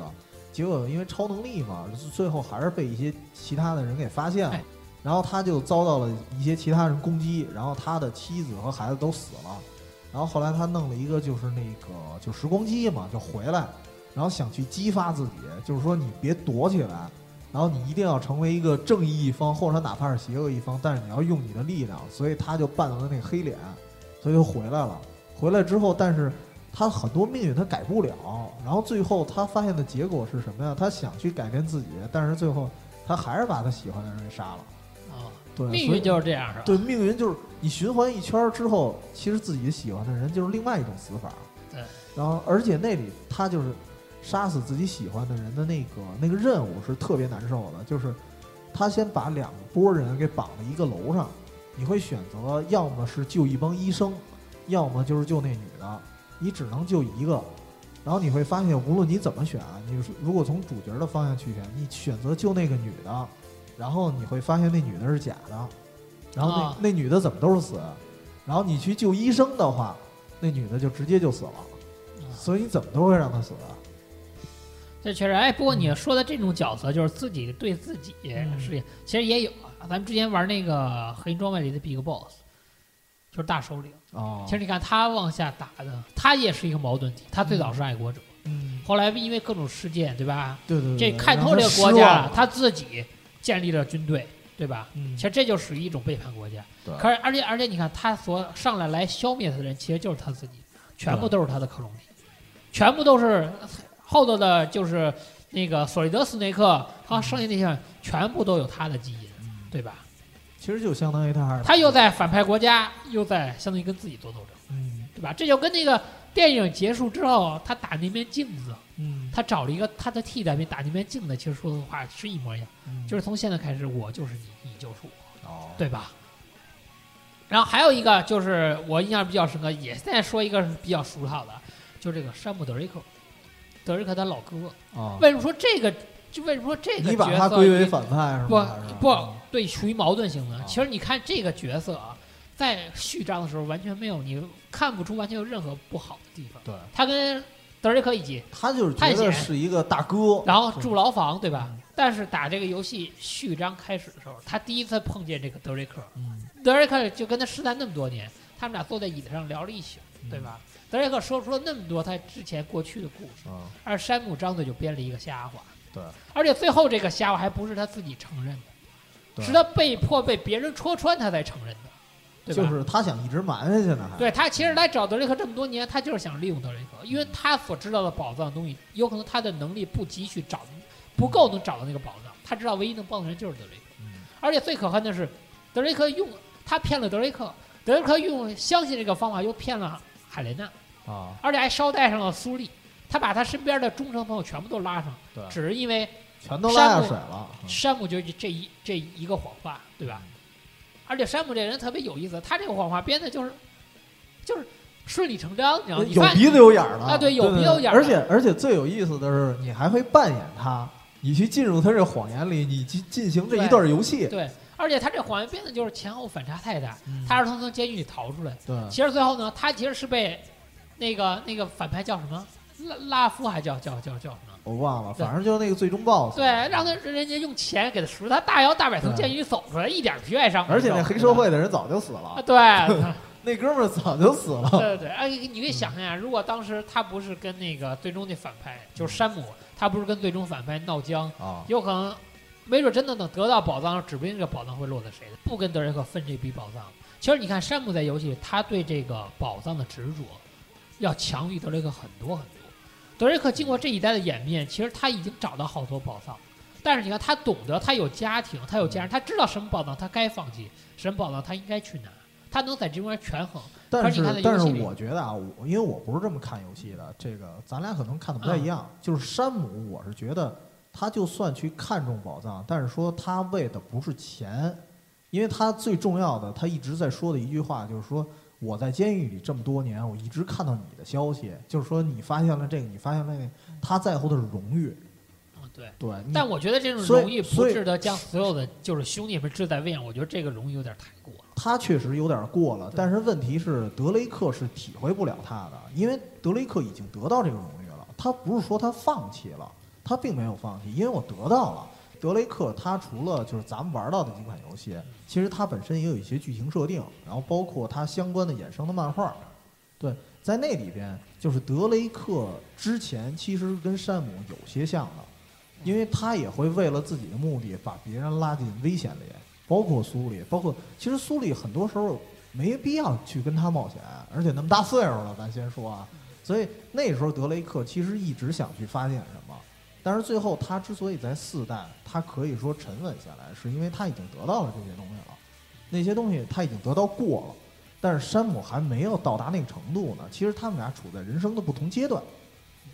S2: 结果因为超能力嘛，最后还是被一些其他的人给发现了
S1: 哎，
S2: 然后他就遭到了一些其他人攻击，然后他的妻子和孩子都死了。然后后来他弄了一个就是那个就时光机嘛，就回来，然后想去激发自己，就是说你别躲起来，然后你一定要成为一个正义一方，或者哪怕是邪恶一方，但是你要用你的力量，所以他就扮了那个黑脸，所以就回来了。回来之后，但是他很多命运他改不了，然后最后他发现的结果是什么呀？他想去改变自己，但是最后他还是把他喜欢的人给杀了。
S1: 啊，
S2: 对，所以
S1: 命运就是这样是吧？
S2: 对，命运就是你循环一圈之后，其实自己喜欢的人就是另外一种死法。
S1: 对，
S2: 然后而且那里他就是杀死自己喜欢的人的那个那个任务是特别难受的，就是他先把两拨人给绑在一个楼上，你会选择要么是救一帮医生，要么就是救那女的，你只能救一个。然后你会发现，无论你怎么选啊，你如果从主角的方向去选，你选择救那个女的，然后你会发现那女的是假的，然后那、
S1: 啊
S2: 那女的怎么都是死，然后你去救医生的话，那女的就直接就死了，
S1: 啊
S2: 所以你怎么都会让她死。
S1: 这确实，哎，不过你说的这种角色，就是自己对自己
S2: 嗯
S1: 是，其实也有啊。咱们之前玩那个合金装备里的 Big Boss，就是大首领。
S2: 哦
S1: 其实你看他往下打的，他也是一个矛盾体。他最早是爱国者，
S2: 嗯，
S1: 后来因为各种事件，对吧？
S2: 对对对，
S1: 这看透这个国家了，他自己建立了军队，对吧？
S2: 嗯
S1: 其实这就属于一种背叛国家。
S2: 对
S1: 可是，而且而且，你看他所上来来消灭他的人，其实就是他自己，全部都是他的克隆体，全部都是后头的，就是那个索利德斯内克，他剩下那些人全部都有他的基因，对吧？
S2: 其实就相当于他还是
S1: 他又在反派国家，又在相当于跟自己做斗争，
S2: 嗯
S1: 对吧？这就跟那个电影结束之后，他打那面镜子，
S2: 嗯
S1: 他找了一个他的替代品打那面镜子，其实说的话是一模一样。
S2: 嗯
S1: 就是从现在开始，我就是你，你就是我，
S2: 哦
S1: 对吧？然后还有一个就是我印象比较深刻，也再说一个是比较俗套的，就是这个山姆德瑞克，德瑞克他老哥。
S2: 哦，
S1: 为什么说这个？就为什么说这个
S2: 你把
S1: 角色
S2: 他归为反派是
S1: 不不对，属于矛盾型的
S2: 哦。
S1: 其实你看这个角色啊，在序章的时候完全没有，你看不出完全有任何不好的地方。
S2: 对，
S1: 他跟德瑞克一起，
S2: 他就是觉得是一个大哥，
S1: 然后住牢房，对吧
S2: 嗯？
S1: 但是打这个游戏序章开始的时候，他第一次碰见这个德瑞克，
S2: 嗯，
S1: 德瑞克就跟他失散那么多年，他们俩坐在椅子上聊了一宿，对吧？德瑞克说出了那么多他之前过去的故事，
S2: 嗯，
S1: 而山姆张嘴就编了一个瞎话，
S2: 对，
S1: 而且最后这个瞎话还不是他自己承认的，是他被迫被别人戳穿他才承认的，对吧？
S2: 就是他想一直瞒下去呢，还
S1: 对他其实来找德雷克这么多年，他就是想利用德雷克，因为他所知道的宝藏的东西，有可能他的能力不及去找，不够能找到那个宝藏，他知道唯一能帮的人就是德雷克。
S2: 嗯
S1: 而且最可恨的是，德雷克用他骗了德雷克，德雷克用相信这个方法又骗了海莲娜，
S2: 啊，
S1: 而且还捎带上了苏丽。他把他身边的忠诚朋友全部都拉上，
S2: 对，
S1: 只是因为
S2: 全都拉下水了。嗯
S1: 山姆就这一这一个谎话，对吧？而且山姆这人特别有意思，他这个谎话编的就是就是顺理成章，你知道吗？
S2: 有鼻子有眼儿的
S1: 啊对有鼻子有眼儿的
S2: 而且而且最有意思的是，你还会扮演他，你去进入他这谎言里，你进进行这一段游戏。
S1: 对，而且他这谎言编的就是前后反差太大。
S2: 嗯
S1: 他是从从监狱里逃出来，
S2: 对
S1: 其实最后呢，他其实是被那个那个反派叫什么拉拉夫还叫叫叫叫什么？
S2: 我忘了，反正就是那个最终 BOSS。
S1: 对，让他人家用钱给他赎，他大摇大摆从监狱里走出来，一点皮外伤。
S2: 而且那黑社会的人早就死
S1: 啊，
S2: 了，
S1: 对，[LAUGHS]
S2: 那哥们儿早就死了。
S1: 对对对，哎，你可以想象呀，如果当时他不是跟那个最终那反派，就是山姆，他不是跟最终反派闹僵，
S2: 啊，
S1: 有可能，没准真的能得到宝藏，指不定这个宝藏会落在谁的，不跟德雷克分这笔宝藏。其实你看山姆在游戏里，他对这个宝藏的执着，要强于德雷克很多很多。德瑞克经过这一代的演变，其实他已经找到好多宝藏，但是你看他懂得，他有家庭，他有家人，他知道什么宝藏他该放弃，什么宝藏他应该去拿，他能在这中间权衡。
S2: 但是但是我觉得啊，我因为我不是这么看游戏的，这个咱俩可能看的不太一样。就是山姆，我是觉得他就算去看重宝藏，但是说他为的不是钱，因为他最重要的，他一直在说的一句话就是说。我在监狱里这么多年，我一直看到你的消息，就是说你发现了这个，你发现了那个，他在乎的是荣誉。
S1: 嗯，对。
S2: 对，
S1: 但我觉得这种荣誉不值得将所有的就是兄弟们置在位上，我觉得这个荣誉有点太过了。
S2: 他确实有点过了，但是问题是德雷克是体会不了他的，因为德雷克已经得到这个荣誉了。他不是说他放弃了，他并没有放弃，因为我得到了。德雷克他除了就是咱们玩到的几款游戏，其实他本身也有一些剧情设定，然后包括他相关的衍生的漫画。对，在那里边，就是德雷克之前其实跟山姆有些像的，因为他也会为了自己的目的把别人拉进危险里，包括苏里，包括其实苏里很多时候没必要去跟他冒险，而且那么大岁数了，咱先说啊，所以那时候德雷克其实一直想去发现什么，但是最后他之所以在四代，他可以说沉稳下来，是因为他已经得到了这些东西了，那些东西他已经得到过了，但是山姆还没有到达那个程度呢。其实他们俩处在人生的不同阶段，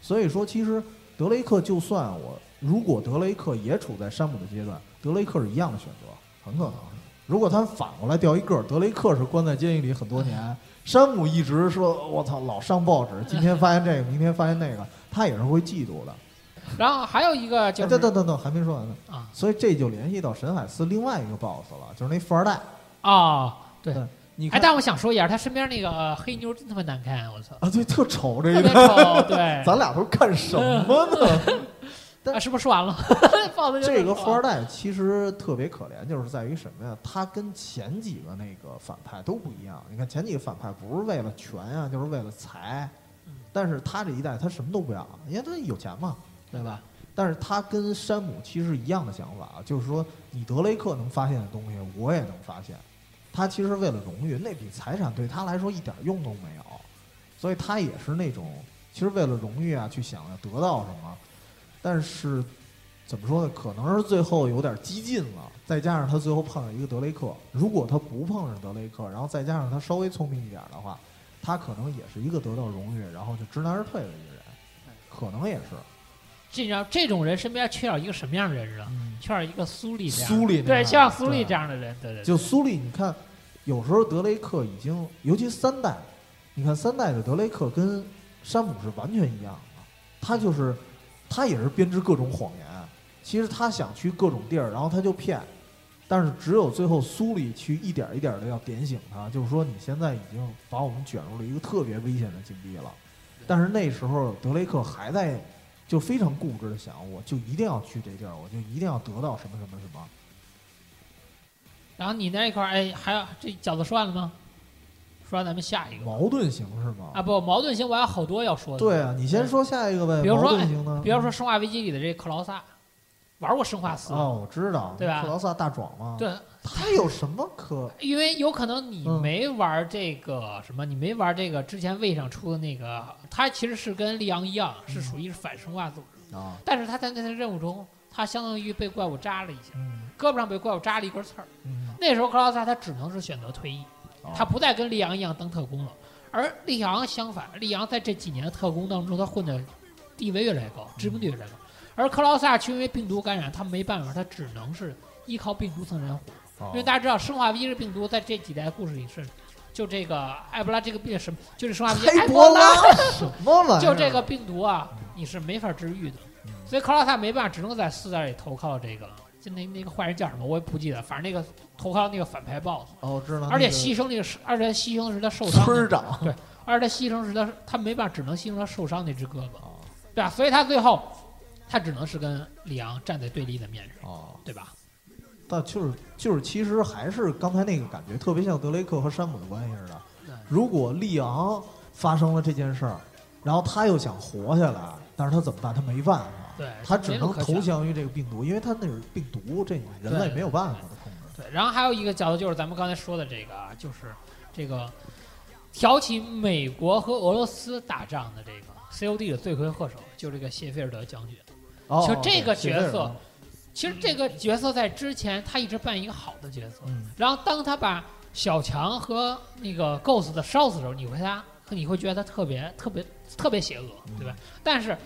S2: 所以说其实德雷克就算我如果德雷克也处在山姆的阶段，德雷克是一样的选择，很可能。如果他反过来掉一个，德雷克是关在监狱里很多年，山姆一直说我操老上报纸，今天发现这个，明天发现那个，他也是会嫉妒的。
S1: 然后还有一个就
S2: 哎，
S1: 是
S2: 等等等等，还没说完呢。
S1: 啊
S2: 所以这就联系到沈海斯另外一个 BOSS 了，就是那富二代。
S1: 啊，对
S2: 对你
S1: 哎，但我想说一下，他身边那个呃黑妞真他妈难看，我操，
S2: 啊，对，特丑这
S1: 特别
S2: 一个，
S1: 丑，对，[LAUGHS]
S2: 咱俩都干什么呢？[LAUGHS] 但
S1: 啊，是不是说 [LAUGHS] 完了？
S2: 这个富二
S1: 代
S2: 代其实特别可怜，就是在于什么呀？他跟前几个那个反派都不一样。你看前几个反派不是为了权呀、就是为了财
S1: 嗯，
S2: 但是他这一代他什么都不要，因为他有钱嘛，对吧？但是他跟山姆其实一样的想法，就是说你德雷克能发现的东西，我也能发现。他其实为了荣誉，那笔财产对他来说一点用都没有，所以他也是那种其实为了荣誉啊，去想要得到什么。但是怎么说呢？可能是最后有点激进了，再加上他最后碰上一个德雷克，如果他不碰上德雷克，然后再加上他稍微聪明一点的话，他可能也是一个得到荣誉，然后就知难而退的一个人，可能也是。
S1: 这样这种人身边缺少一个什么样的人啊？
S2: 嗯，
S1: 缺少一个苏丽这样的，
S2: 苏里
S1: 对，像苏丽这样的人，对对，对。
S2: 就苏利，你看，有时候德雷克已经，尤其三代，你看三代的德雷克跟山姆是完全一样的，他就是他也是编织各种谎言，其实他想去各种地儿，然后他就骗，但是只有最后苏里去一点一点的要点醒他，就是说你现在已经把我们卷入了一个特别危险的境地了，但是那时候德雷克还在就非常固执的想，我就一定要去这地儿，我就一定要得到什么什么什么。
S1: 然后你那一块儿，哎，还有这饺子说完了吗？说完咱们下一个
S2: 矛盾型是吗？
S1: 啊，不，矛盾型我还有好多要说的。
S2: 对啊，你先说下一个呗。
S1: 比如说
S2: 呢？
S1: 比如说《生化危机》里的这克劳萨，玩过《生化四》
S2: 哦，我知道，
S1: 对吧
S2: 克劳萨大壮嘛。，
S1: 对，
S2: 他有什么可？[LAUGHS]
S1: 因为有可能你
S2: 嗯
S1: 没玩这个什么，你没玩这个之前位上出的那个，他其实是跟利昂一样，是属于反生化组织，
S2: 啊，
S1: 但是他在那个任务中，他相当于被怪物扎了一下，
S2: 嗯
S1: 胳膊上被怪物扎了一根刺儿。
S2: 嗯，
S1: 那时候克劳萨他只能是选择退役，
S2: 哦
S1: 他不再跟利昂一样当特工了。而利昂相反，利昂在这几年的特工当中，他混的地位越来越高，知名度越来越高。而克劳萨却因为病毒感染，他没办法，他只能是依靠病毒蹭人活。
S2: 哦
S1: 因为大家知道，生化危机这病毒在这几代故事里是，就这个埃博拉这个病什么，就是生化危机埃
S2: 黑博
S1: 拉，
S2: 什么玩意儿？
S1: 就这个病毒啊，你是没法治愈的。
S2: 嗯
S1: 所以克劳萨没办法，只能在四代里投靠这个，就那那个坏人叫什么我也不记得，反正那个投靠那个反派 BOSS，
S2: 哦，知道，
S1: 而且牺牲那个是，而且牺牲的是他受伤，
S2: 村长
S1: 对而且他牺牲是他他没办法，只能牺牲他受伤那只胳膊，
S2: 哦
S1: 对吧？所以他最后他只能是跟里昂站在对立的面上，
S2: 哦，
S1: 对吧？
S2: 但就是就是，其实还是刚才那个感觉，特别像德雷克和山姆的关系似的
S1: 对。
S2: 如果利昂发生了这件事儿，然后他又想活下来，但是他怎么办？他没办法，
S1: 对，
S2: 他只能投降于这个病毒，因为他那是病毒，这人类没有办法的控制。
S1: 对，然后还有一个角度就是咱们刚才说的这个啊，就是这个挑起美国和俄罗斯打仗的这个 COD 的罪魁祸首，就这个谢菲尔德将军。
S2: 哦，
S1: 其实这个角色
S2: 德
S1: 其实这个角色在之前他一直扮演一个好的角色，
S2: 嗯，
S1: 然后当他把小强和那个 Ghost 的烧死的时候，你会他你会觉得他特别特别特别邪恶，对吧？但是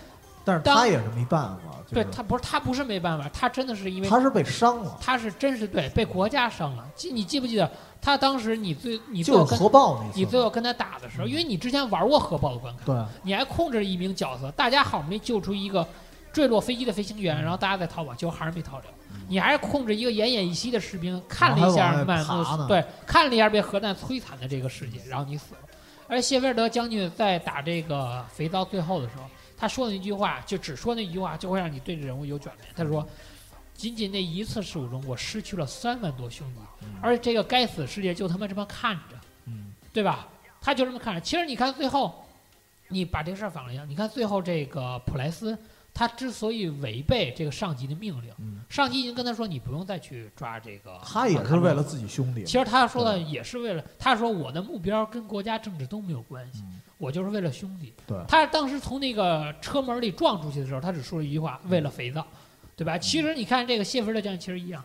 S2: 但是他也是没办法，就是
S1: 对他不是他不是没办法，他真的是因为
S2: 他是被伤了，
S1: 他是真是对被国家伤了。记你记不记得他当时你最你最后跟
S2: 核爆那次。
S1: 你最后跟他打的时候，因为你之前玩过核爆的关卡，
S2: 对，
S1: 你还控制了一名角色，大家好不容易救出一个坠落飞机的飞行员，然后大家在逃跑，结果还是没逃了。你还是控制一个奄奄一息的士兵，看了一下满目对，看了一下被核弹摧残的这个世界，然后你死了。而谢菲尔德将军在打这个肥皂最后的时候，他说的那句话，就只说那句话，就会让你对这人物有转变。他说：“仅仅那一次事故中，我失去了三万多兄弟，而这个该死的世界就他妈这么看着。”
S2: 嗯，
S1: 对吧？他就这么看着。其实你看最后，你把这个事儿反了一下，你看最后这个普莱斯，他之所以违背这个上级的命令，
S2: 嗯
S1: 上级已经跟他说你不用再去抓这个，
S2: 他也是为了。自己兄弟。
S1: 其实他说的也是为了，他说我的目标跟国家政治都没有关系，
S2: 嗯
S1: 我就是为了兄弟。
S2: 对
S1: 他当时从那个车门里撞出去的时候，他只说了一句话：为了肥皂，对吧？其实你看这个谢菲尔德将军其实一样，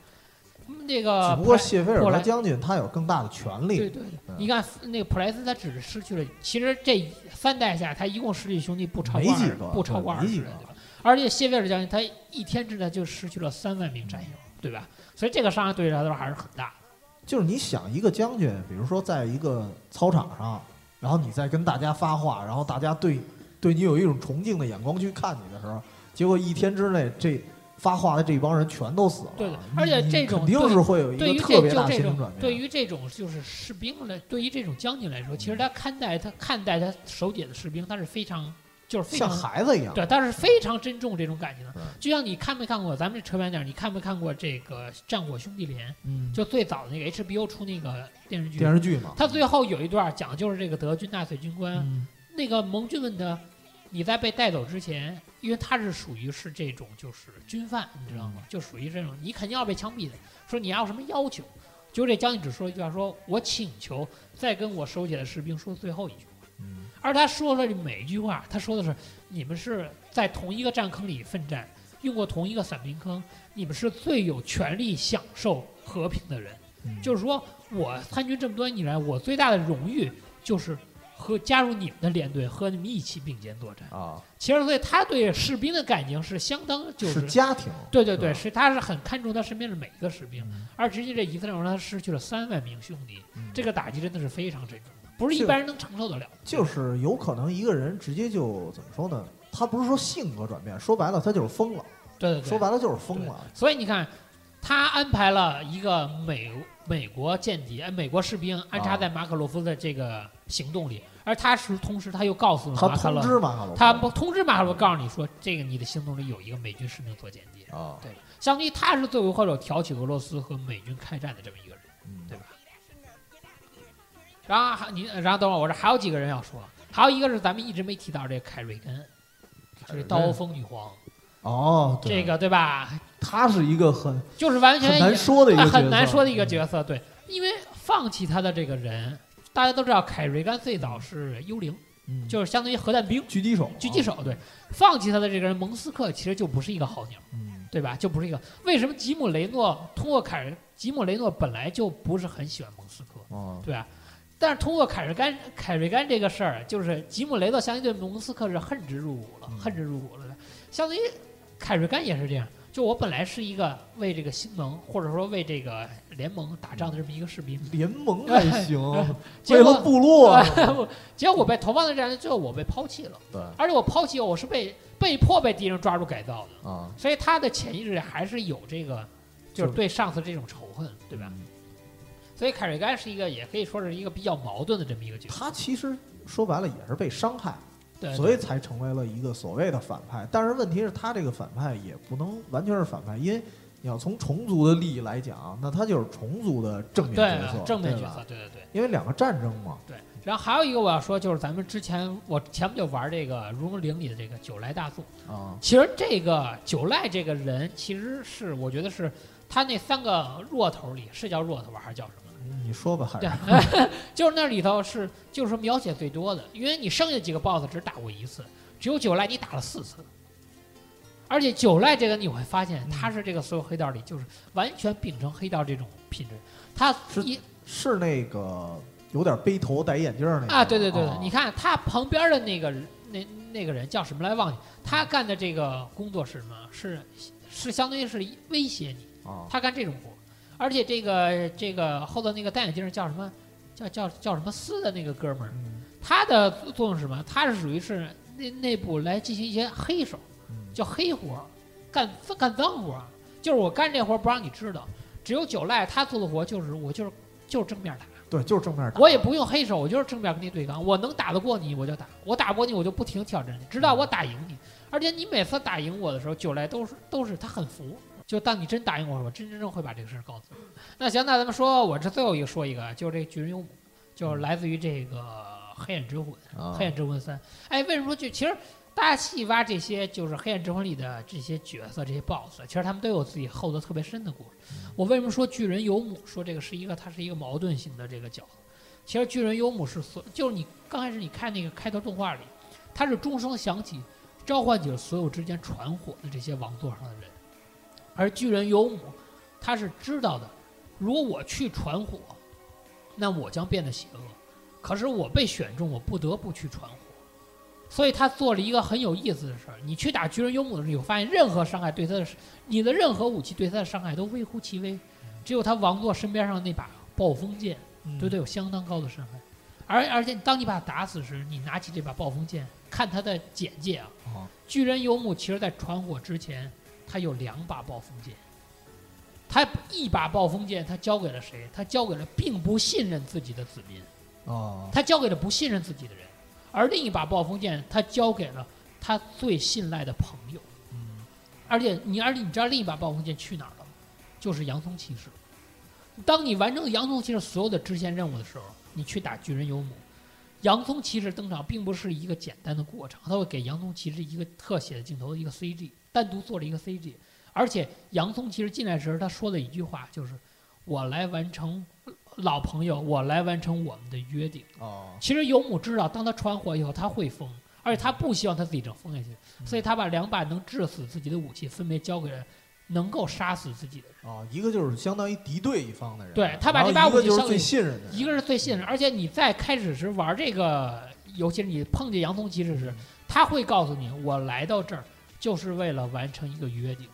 S1: 嗯那个
S2: 只不过谢菲尔
S1: 后来
S2: 德将军他有更大的权力。
S1: 对对对，你看那个普莱斯，他只是失去了，其实这三代下，他一共失去兄弟不超过二十
S2: 几个
S1: 不超过二十人，对吧？而且谢菲尔德将军他一天之内就失去了三万名战友，对吧？所以这个伤害对他来说还是很大的。
S2: 就是你想一个将军，比如说在一个操场上，然后你在跟大家发话，然后大家对对你有一种崇敬的眼光去看你的时候，结果一天之内这发话的这帮人全都死了。
S1: 对的而且这种
S2: 肯定是会有一个特别大心理转变。
S1: 对于这种就是士兵来，对于这种将军来说，其实他看待他看待他手底下的士兵，他是非常就是非
S2: 像孩子一样。
S1: 对，但是非常珍重这种感情的。就像你看没看过，咱们这扯远点，你看没看过这个《战火兄弟连》？
S2: 嗯，
S1: 就最早的那个 HBO 出那个电视剧，
S2: 电视剧嘛。
S1: 他最后有一段讲的就是这个德军纳粹军官，
S2: 嗯
S1: 那个盟军问他，你在被带走之前，因为他是属于是这种就是军犯，你知道吗？
S2: 嗯
S1: 就属于这种，你肯定要被枪毙的。说你要什么要求？就这将军只说一句话，说我请求再跟我手下的士兵说最后一句话。
S2: 嗯
S1: 而他说的每一句话，他说的是你们是在同一个战坑里奋战，用过同一个伞兵坑，你们是最有权利享受和平的人。
S2: 嗯
S1: 就是说我参军这么多年以来，我最大的荣誉就是和加入你们的连队，和你们一起并肩作战。
S2: 啊，
S1: 其实，所以他对士兵的感情是相当就是
S2: 家庭。
S1: 对对对，
S2: 是
S1: 他是很看重他身边的每一个士兵，
S2: 嗯
S1: 而直接这一次让他失去了三万名兄弟，
S2: 嗯
S1: 这个打击真的是非常沉重的，不是一般人能承受得了的。
S2: 就是有可能一个人直接就怎么说呢？他不是说性格转变，说白了他就是疯了，
S1: 对对对，
S2: 说白了就是疯了。
S1: 所以你看，他安排了一个美美国间谍、呃美国士兵安插在马可洛夫的这个行动里，而他是同时他又告诉马可洛夫，
S2: 知马卡洛夫，
S1: 他不通知马可洛夫，告诉你说，这个你的行动里有一个美军士兵做间谍，
S2: 啊，
S1: 对，相当于他是罪魁祸首，挑起俄罗斯和美军开战的这么一个人。
S2: 嗯
S1: 对吧然后还你，然后等会儿我这还有几个人要说，还有一个是咱们一直没提到这个凯瑞根，就是刀锋女皇，
S2: 哦，对。
S1: 这个对吧？
S2: 他是一个很
S1: 就是完全
S2: 很难说的一个角色，
S1: 很难说的一个角色，对，因为放弃他的这个人，大家都知道凯瑞甘最早是幽灵，
S2: 嗯，
S1: 就是相当于核弹兵、
S2: 狙击手，
S1: 狙击手，对，放弃他的这个人蒙斯克其实就不是一个好鸟，
S2: 嗯，
S1: 对吧？就不是一个。为什么吉姆雷诺通过凯瑞，吉姆雷诺本来就不是很喜欢蒙斯克，
S2: 哦，
S1: 对吧？但是通过凯瑞甘凯瑞甘这个事儿，就是吉姆雷诺相当于对蒙斯克是恨之入骨了，
S2: 嗯。
S1: 恨之入骨了。相当于凯瑞甘也是这样，就我本来是一个为这个新盟或者说为这个联盟打仗的这么一个士兵，
S2: 联盟还行，[LAUGHS]
S1: 结果
S2: 为了部落，[LAUGHS]
S1: 结果我被投放在战争最后，我被抛弃了，
S2: 对。
S1: 而且我抛弃我是被被迫被敌人抓住改造的，
S2: 啊，
S1: 所以他的潜意识里还是有这个，就是对上司这种仇恨，对吧？
S2: 嗯？
S1: 所以凯瑞甘是一个，也可以说是一个比较矛盾的这么一个角色，
S2: 他其实说白了也是被伤害，
S1: 对，
S2: 所以才成为了一个所谓的反派。但是问题是，他这个反派也不能完全是反派，因为你要从虫族的利益来讲，那他就是虫族的正面角色，
S1: 正面角色，对对对
S2: 因为两个战争嘛，
S1: 对。然后还有一个我要说，就是咱们之前我前不久玩这个《如龙零》里的这个九濑大作，
S2: 啊，
S1: 其实这个九濑这个人，其实是我觉得是他那三个弱头里是叫弱头吧，还是叫什么？
S2: 你说吧，还
S1: 对
S2: 是，[LAUGHS]
S1: 就是那里头是就是说描写最多的，因为你剩下几个 BOSS 只打过一次，只有九赖你打了四次，而且九赖这个你会发现
S2: 嗯。
S1: 他是这个所有黑道里就是完全秉承黑道这种品质，他
S2: 是
S1: 一
S2: 是那个有点背头戴眼镜儿那个
S1: 啊，对对对你看他旁边的那个那那个人叫什么来忘记，他干的这个工作是什么？是是相当于是威胁你，
S2: 啊，
S1: 他干这种活，而且这个这个后头那个戴眼镜儿叫什么？叫叫叫什么斯的那个哥们儿，
S2: 嗯
S1: 他的作用是什么？他是属于是内内部来进行一些黑手，
S2: 嗯
S1: 叫黑活儿，干干脏活儿，就是我干这活儿不让你知道，只有九赖他做的活就是我就是就是正面打。
S2: 对，就是正面打，
S1: 我也不用黑手，我就是正面跟你对刚，我能打得过你我就打，我打不过你我就不停挑战你，直到我打赢你。而且你每次打赢我的时候，九赖都是都是他很服，就当你真答应我我真真正会把这个事儿告诉你。那行，那咱们说，我这最后一个说一个，就是这个巨人游母，就是来自于这个黑暗之魂，
S2: 啊
S1: 黑暗之魂三。哎，为什么说就其实大家细挖这些就是黑暗之魂里的这些角色、这些 BOSS，其实他们都有自己厚的特别深的故事。我为什么说巨人游母？说这个是一个，它是一个矛盾性的这个角色。其实巨人幽母是所，就是你刚开始你看那个开头动画里，它是钟声响起，召唤起了所有之间传火的这些王座上的人，而巨人幽母，他是知道的，如果我去传火，那我将变得邪恶。可是我被选中，我不得不去传火，所以他做了一个很有意思的事儿。你去打巨人幽母的时候，你会发现任何伤害对他的，你的任何武器对他的伤害都微乎其微，只有他王座身边上那把暴风剑。
S2: 嗯
S1: 对他有相当高的伤害。而而且当你把他打死时，你拿起这把暴风剑，看他的简介啊，
S2: 啊
S1: 巨人尤姆其实在传火之前，他有两把暴风剑。他一把暴风剑，他交给了谁？他交给了并不信任自己的子民，
S2: 哦
S1: 他交给了不信任自己的人。而另一把暴风剑，他交给了他最信赖的朋友。
S2: 嗯
S1: 而且你，而且你知道另一把暴风剑去哪儿了吗？就是洋葱骑士。当你完成洋葱骑士所有的支线任务的时候，你去打巨人游牧，洋葱骑士登场并不是一个简单的过程，他会给洋葱骑士一个特写的镜头，一个 CG，单独做了一个 CG。而且洋葱其实进来时，他说的一句话就是：“我来完成老朋友，我来完成我们的约定。”
S2: 哦
S1: 其实游母知道，当他传火以后，他会疯，而且他不希望他自己整疯下去，所以他把两把能致死自己的武器分别交给了能够杀死自己的人。
S2: 啊，一个就是相当于敌对一方的人，
S1: 对他把这把
S2: 一个就是最
S1: 武器交给
S2: 信任的，
S1: 一个是最信任，而且你在开始时玩这个游戏，你碰见洋葱骑士时，他会告诉你，我来到这儿就是为了完成一个约定。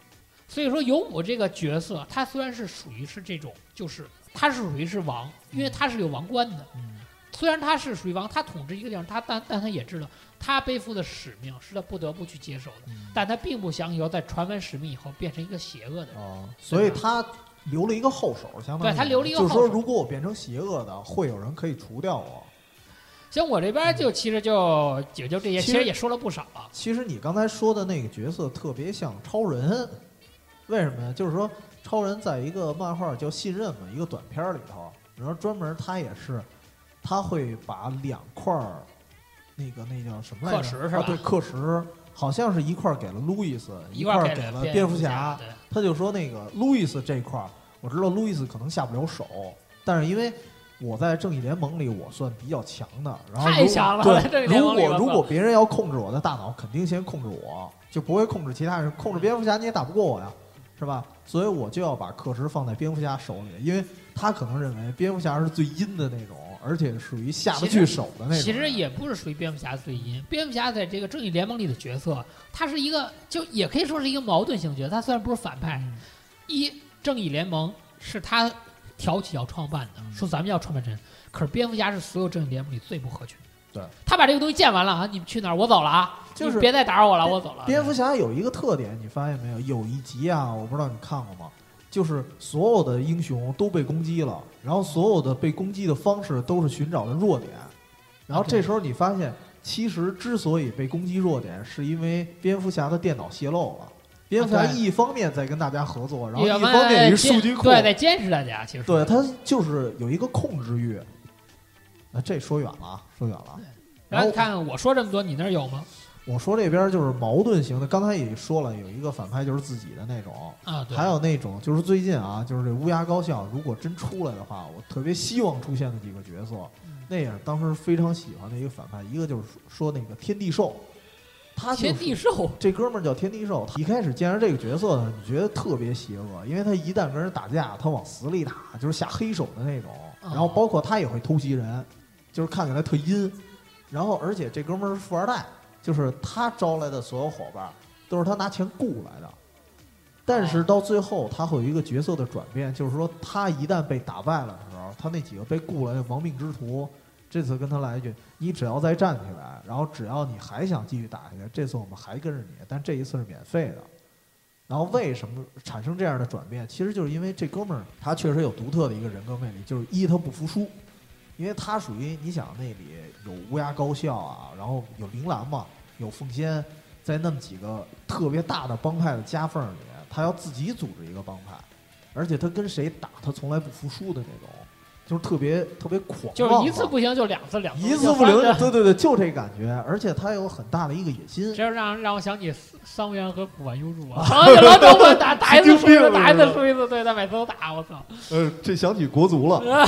S1: 所以说，尤姆这个角色，他虽然是属于是这种，就是他是属于是王，因为他是有王冠的。
S2: 嗯
S1: 虽然他是属于王，他统治一个地方，他但但他也知道，他背负的使命是他不得不去接受的，
S2: 嗯
S1: 但他并不想以后在传完使命以后变成一个邪恶的人。
S2: 哦，所以他留了一个后手，相当于
S1: 对他留了一个后手
S2: 就是说，如果我变成邪恶的，会有人可以除掉我。
S1: 像我这边就其实就也就这些，
S2: 其实
S1: 也说了不少了。
S2: 其实你刚才说的那个角色特别像超人，为什么呀？就是说，超人在一个漫画叫《信任》嘛，一个短片里头，然后专门他也是，他会把两块儿那个那叫什么来着？
S1: 课时是吧
S2: 啊，对，课时好像是一块儿给了路易斯，一块给了
S1: 蝙
S2: 蝠
S1: 侠，
S2: 侠。他就说那个路易斯这块儿，我知道路易斯可能下不了手，但是因为我在正义联盟里我算比较强的，然后如
S1: 太强了
S2: 对，如果如果别人要控制我的大脑，肯定先控制我，就不会控制其他人。控制蝙蝠侠你也打不过我呀。是吧？所以我就要把课时放在蝙蝠侠手里，因为他可能认为蝙蝠侠是最阴的那种，而且属于下不去手的那种。
S1: 其实也不是属于蝙蝠侠最阴，蝙蝠侠在这个正义联盟里的角色，他是一个就也可以说是一个矛盾性角色。他虽然不是反派，一正义联盟是他挑起要创办的，说咱们要创办人，可是蝙蝠侠是所有正义联盟里最不合群。
S2: 对，
S1: 他把这个东西建完了啊，你们去哪儿？我走了啊，
S2: 就是
S1: 别再打扰我了，我走了。
S2: 蝙蝠侠有一个特点，你发现没有？有一集啊，我不知道你看过吗？就是所有的英雄都被攻击了，然后所有的被攻击的方式都是寻找的弱点，然后这时候你发现，其实之所以被攻击弱点，是因为蝙蝠侠的电脑泄露了。蝙蝠侠一方面在跟大家合作，然后一方面于数据库
S1: 对在监视大家，其实
S2: 对他就是有一个控制欲。那这说远了啊，说远了。
S1: 然后你看我说这么多，你那儿有吗？
S2: 我说这边就是矛盾型的，刚才也说了，有一个反派就是自己的那种
S1: 啊，
S2: 还有那种就是最近啊，就是这乌鸦高校，如果真出来的话，我特别希望出现的几个角色，那也是当时非常喜欢的一个反派，一个就是说那个天地兽，他
S1: 天地兽
S2: 这哥们儿叫天地兽，一开始见着这个角色呢，你觉得特别邪恶，因为他一旦跟人打架，他往死里打，就是下黑手的那种，然后包括他也会偷袭人，就是看起来特阴。然后，而且这哥们儿是富二代，就是他招来的所有伙伴都是他拿钱雇来的。但是到最后，他会有一个角色的转变，就是说他一旦被打败了的时候，他那几个被雇来的亡命之徒，这次跟他来一句：“你只要再站起来，然后只要你还想继续打下去，这次我们还跟着你，但这一次是免费的。”然后为什么产生这样的转变？其实就是因为这哥们儿他确实有独特的一个人格魅力，就是一他不服输。因为他属于你想那里有乌鸦高校啊，然后有铃兰嘛，有凤仙，在那么几个特别大的帮派的夹缝里，他要自己组织一个帮派，而且他跟谁打他从来不服输的那种，就是特别特别狂，
S1: 就是一次不行就两次，两次
S2: 一次不灵，对对对，就这感觉，而且他有很大的一个野心。
S1: 这让让我想起桑原和古玩幽助啊，[LAUGHS] 老都我打打一次输一次，打一次输一次，对他每次都打，我操！
S2: 呃，这想起国足了。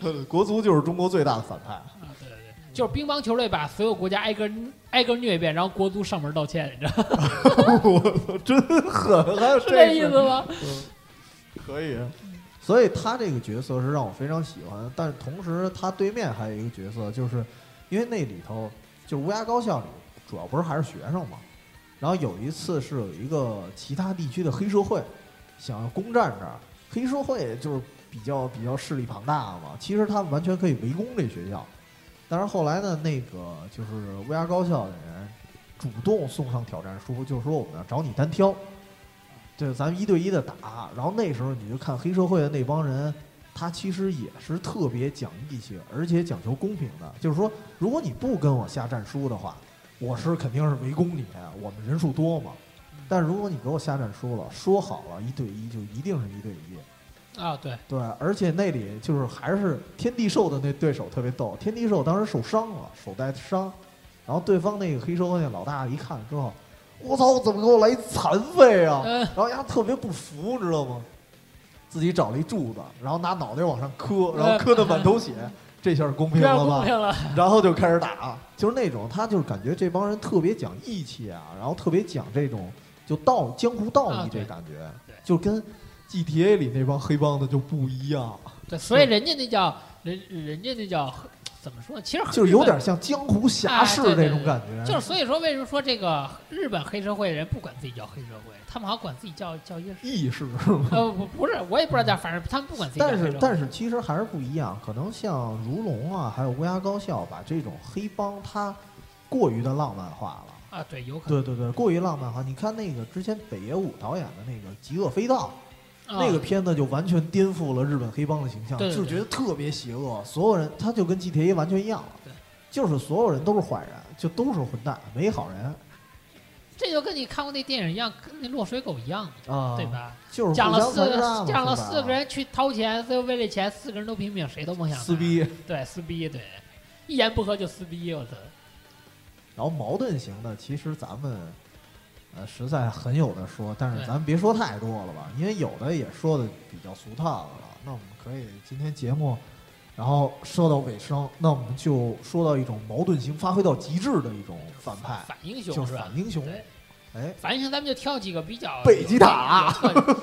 S2: [LAUGHS] 国足就是中国最大的反派啊！
S1: 对对对，就是乒乓球队把所有国家挨个挨个虐一遍，然后国足上门道歉，你知道
S2: 吗？[LAUGHS] 我操，真狠！还有
S1: 这意思吗？
S2: 可以。所以他这个角色是让我非常喜欢，但同时他对面还有一个角色，就是因为那里头就是乌鸦高校里主要不是还是学生嘛，然后有一次是有一个其他地区的黑社会想要攻占这儿，黑社会就是。比较比较势力庞大嘛，其实他们完全可以围攻这学校，但是后来呢，那个就是乌鸦高校的人主动送上挑战书，就是说我们要找你单挑，对，咱们一对一的打。然后那时候你就看黑社会的那帮人，他其实也是特别讲义气，而且讲求公平的。就是说，如果你不跟我下战书的话，我是肯定是围攻你，我们人数多嘛。但如果你给我下战书了，说好了一对一就一定是一对一。
S1: 啊，对
S2: 对，而且那里就是还是天地兽的那对手特别逗。天地兽当时受伤了，手带伤，然后对方那个黑社会那老大一看之后，我操，怎么给我来一残废啊？然后丫特别不服，知道吗？自己找了一柱子，然后拿脑袋往上磕，然后磕的满头血，[LAUGHS] 这下公平了吧？然后就开始打，就是那种他就是感觉这帮人特别讲义气啊，然后特别讲这种就道江湖道义这感觉，就跟。GTA 里那帮黑帮的就不一样，
S1: 对，所以人家那叫人，人家那叫怎么说？其实
S2: 就是有点像江湖侠士那种感觉。
S1: 就是所以说，为什么说这个日本黑社会人不管自己叫黑社会，他们好像管自己叫叫一个
S2: 义士是吗？
S1: 呃，不不是，我也不知道叫，反正他们不管自己。
S2: 但是但是其实还是不一样，可能像如龙啊，还有乌鸦高校，把这种黑帮他过于的浪漫化了
S1: 啊。对，有可能。
S2: 对对对，过于浪漫化。你看那个之前北野武导演的那个《极恶飞盗》。那个片子就完全颠覆了日本黑帮的形象，就觉得特别邪恶。所有人他就跟 GTA 完全一样了，就是所有人都是坏人，就都是混蛋，没好人。
S1: 这就跟你看过那电影一样，跟那落水狗一样，对吧？
S2: 就是
S1: 讲了四个，讲了四个人去掏钱，最后为了钱，四个人都拼命，谁都不想
S2: 撕逼。
S1: 对，撕逼，对，一言不合就撕逼，我操。
S2: 然后矛盾型的，其实咱们。呃，实在很有的说，但是咱别说太多了吧，因为有的也说的比较俗套了。那我们可以今天节目，然后说到尾声，那我们就说到一种矛盾型发挥到极致的一种反派，
S1: 反英雄
S2: 就是反英雄。哎，
S1: 反英雄咱们就挑几个比较
S2: 贝吉塔。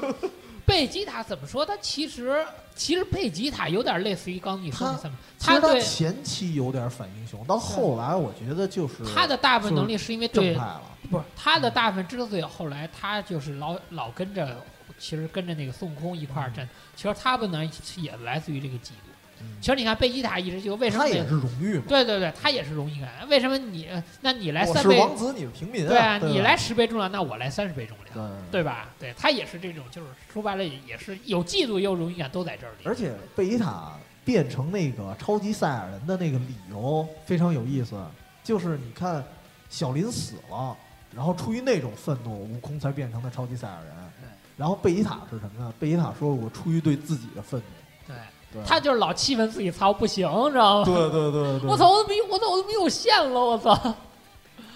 S2: [LAUGHS]
S1: 贝吉塔怎么说？他其实其实贝吉塔有点类似于刚刚你说那三个，
S2: 其实他
S1: 对
S2: 前期有点反英雄，到后来我觉得就是
S1: 他的大部分能力是因为对
S2: 正派了。
S1: 不是他的大部分之所以后来他就是老老跟着，其实跟着那个孙悟空一块儿战，其实他们呢也来自于这个嫉妒。
S2: 嗯
S1: 其实你看贝吉塔一直就为什么
S2: 他也是荣誉嘛？
S1: 对对对，他也是荣誉感。为什么你那你来三倍？
S2: 是王子，你是平民、啊。
S1: 对啊，
S2: 吧
S1: 你来十倍重量，那我来三十倍重量，
S2: 对
S1: 对吧？对他也是这种，就是说白了也是有嫉妒也有荣誉感都在这里。
S2: 而且贝吉塔变成那个超级赛亚人的那个理由非常有意思，就是你看小林死了，然后出于那种愤怒，悟空才变成的超级赛亚人。
S1: 对
S2: 然后贝吉塔是什么呢？贝吉塔说：“我出于对自己的愤怒。
S1: 对”他就是老气愤自己操不行，知道吗？
S2: 对对对对，
S1: 我操，我都没我操，我都没有线了，我操！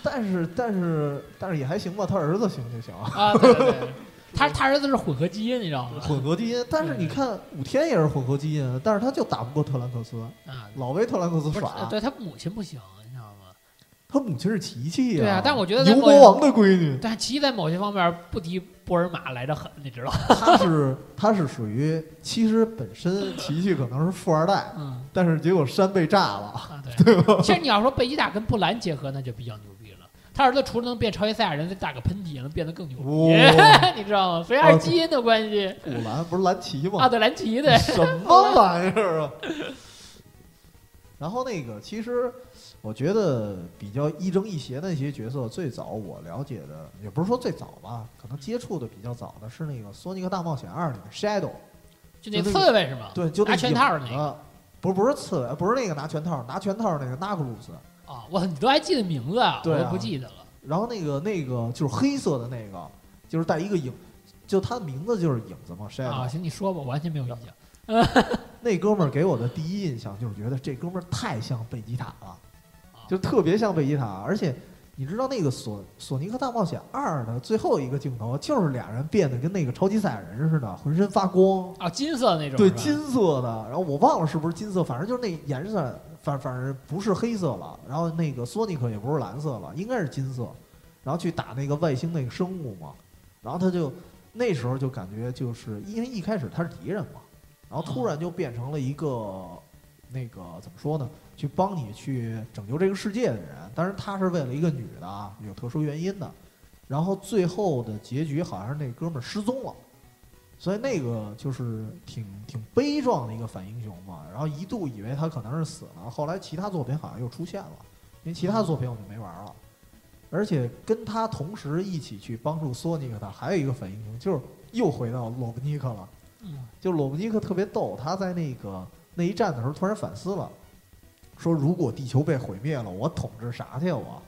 S2: 但是但是但是也还行吧，他儿子行就行，
S1: 啊，对对对，[LAUGHS] 他他儿子是混合基因，你知道吗？
S2: 混合基因。但是你看五天也是混合基因，但是他就打不过特兰克斯，
S1: 啊，
S2: 老被特兰克斯耍。
S1: 对他母亲不行，你知道吗？
S2: 他母亲是琪琪呀，
S1: 对啊但我觉得在
S2: 牛魔王的闺女，
S1: 但琪琪在某些方面不敌波尔玛来的狠，你知道吗？[LAUGHS]
S2: 他是他是属于，其实本身琪琪可能是富二代，
S1: 嗯
S2: 但是结果山被炸了。
S1: 啊，对。[LAUGHS] 其实你要说贝吉塔跟布兰结合，那就比较牛逼了。他儿子除了能变超级赛亚人，再打个喷嚏，也能变得更牛逼，
S2: 哇 [LAUGHS]
S1: 你知道吗？所以还是基因的关系
S2: 布兰不是蓝旗吗？
S1: 啊。对，蓝旗对，
S2: 什么玩意儿啊！然后那个，其实我觉得比较亦正亦邪的那些角色，最早我了解的，也不是说最早吧，可能接触的比较早的是那个《索尼克大冒险二》里面 Shadow，
S1: 就那
S2: 个
S1: 刺猬是吗？
S2: 对，就那
S1: 拿拳套那
S2: 影子，不是不是刺猬，不是那个拿拳套，拿拳套那个 Knuckles，
S1: 啊，我你都还记得名字啊？我都不记得了。
S2: 然后那个那个就是黑色的那个，就是带一个影，就他的名字就是影子嘛，Shadow。
S1: 啊，行，你说吧，我完全没有印象。[LAUGHS]
S2: 那哥们儿给我的第一印象就是觉得这哥们儿太像贝吉塔了，
S1: 啊
S2: 就特别像贝吉塔，而且你知道那个索索尼克大冒险二的最后一个镜头，就是俩人变得跟那个超级赛亚人似的，浑身发光，
S1: 啊，金色那种
S2: 对金色的，然后我忘了是不是金色，反正就是那颜色，反反正不是黑色了，然后那个索尼克也不是蓝色了，应该是金色，然后去打那个外星那个生物嘛，然后他就那时候就感觉就是因为一开始他是敌人嘛，然后突然就变成了一个那个怎么说呢，去帮你去拯救这个世界的人，但是他是为了一个女的啊，有特殊原因的，然后最后的结局好像是那哥们儿失踪了。所以那个就是挺挺悲壮的一个反英雄嘛，然后一度以为他可能是死了，后来其他作品好像又出现了，因为其他作品我就没玩了。而且跟他同时一起去帮助索尼克的还有一个反英雄，就是又回到罗布尼克了。就罗布尼克特别逗，他在那个那一战的时候突然反思了，说如果地球被毁灭了，我统治啥去啊我？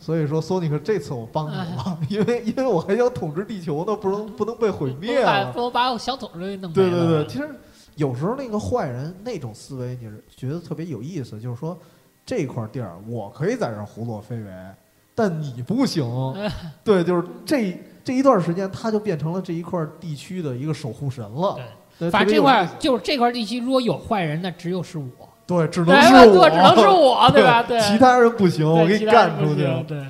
S2: 所以说索尼克这次我帮你了，[LAUGHS] 因为因为我还想统治地球呢，不能不能被毁灭了。
S1: 能把不能把我想统治给弄没
S2: 对对对，其实有时候那个坏人那种思维，你是觉得特别有意思，就是说这块地儿我可以在这儿胡作非为，但你不行。[LAUGHS] 对，就是这这一段时间，他就变成了这一块地区的一个守护神了。对，
S1: 反正这块就是这块地区，如果有坏人，那只有是我，
S2: 对，只能是我，
S1: 对，只能是我，对吧？对，
S2: 其他人不行，我给你干出去。
S1: 对，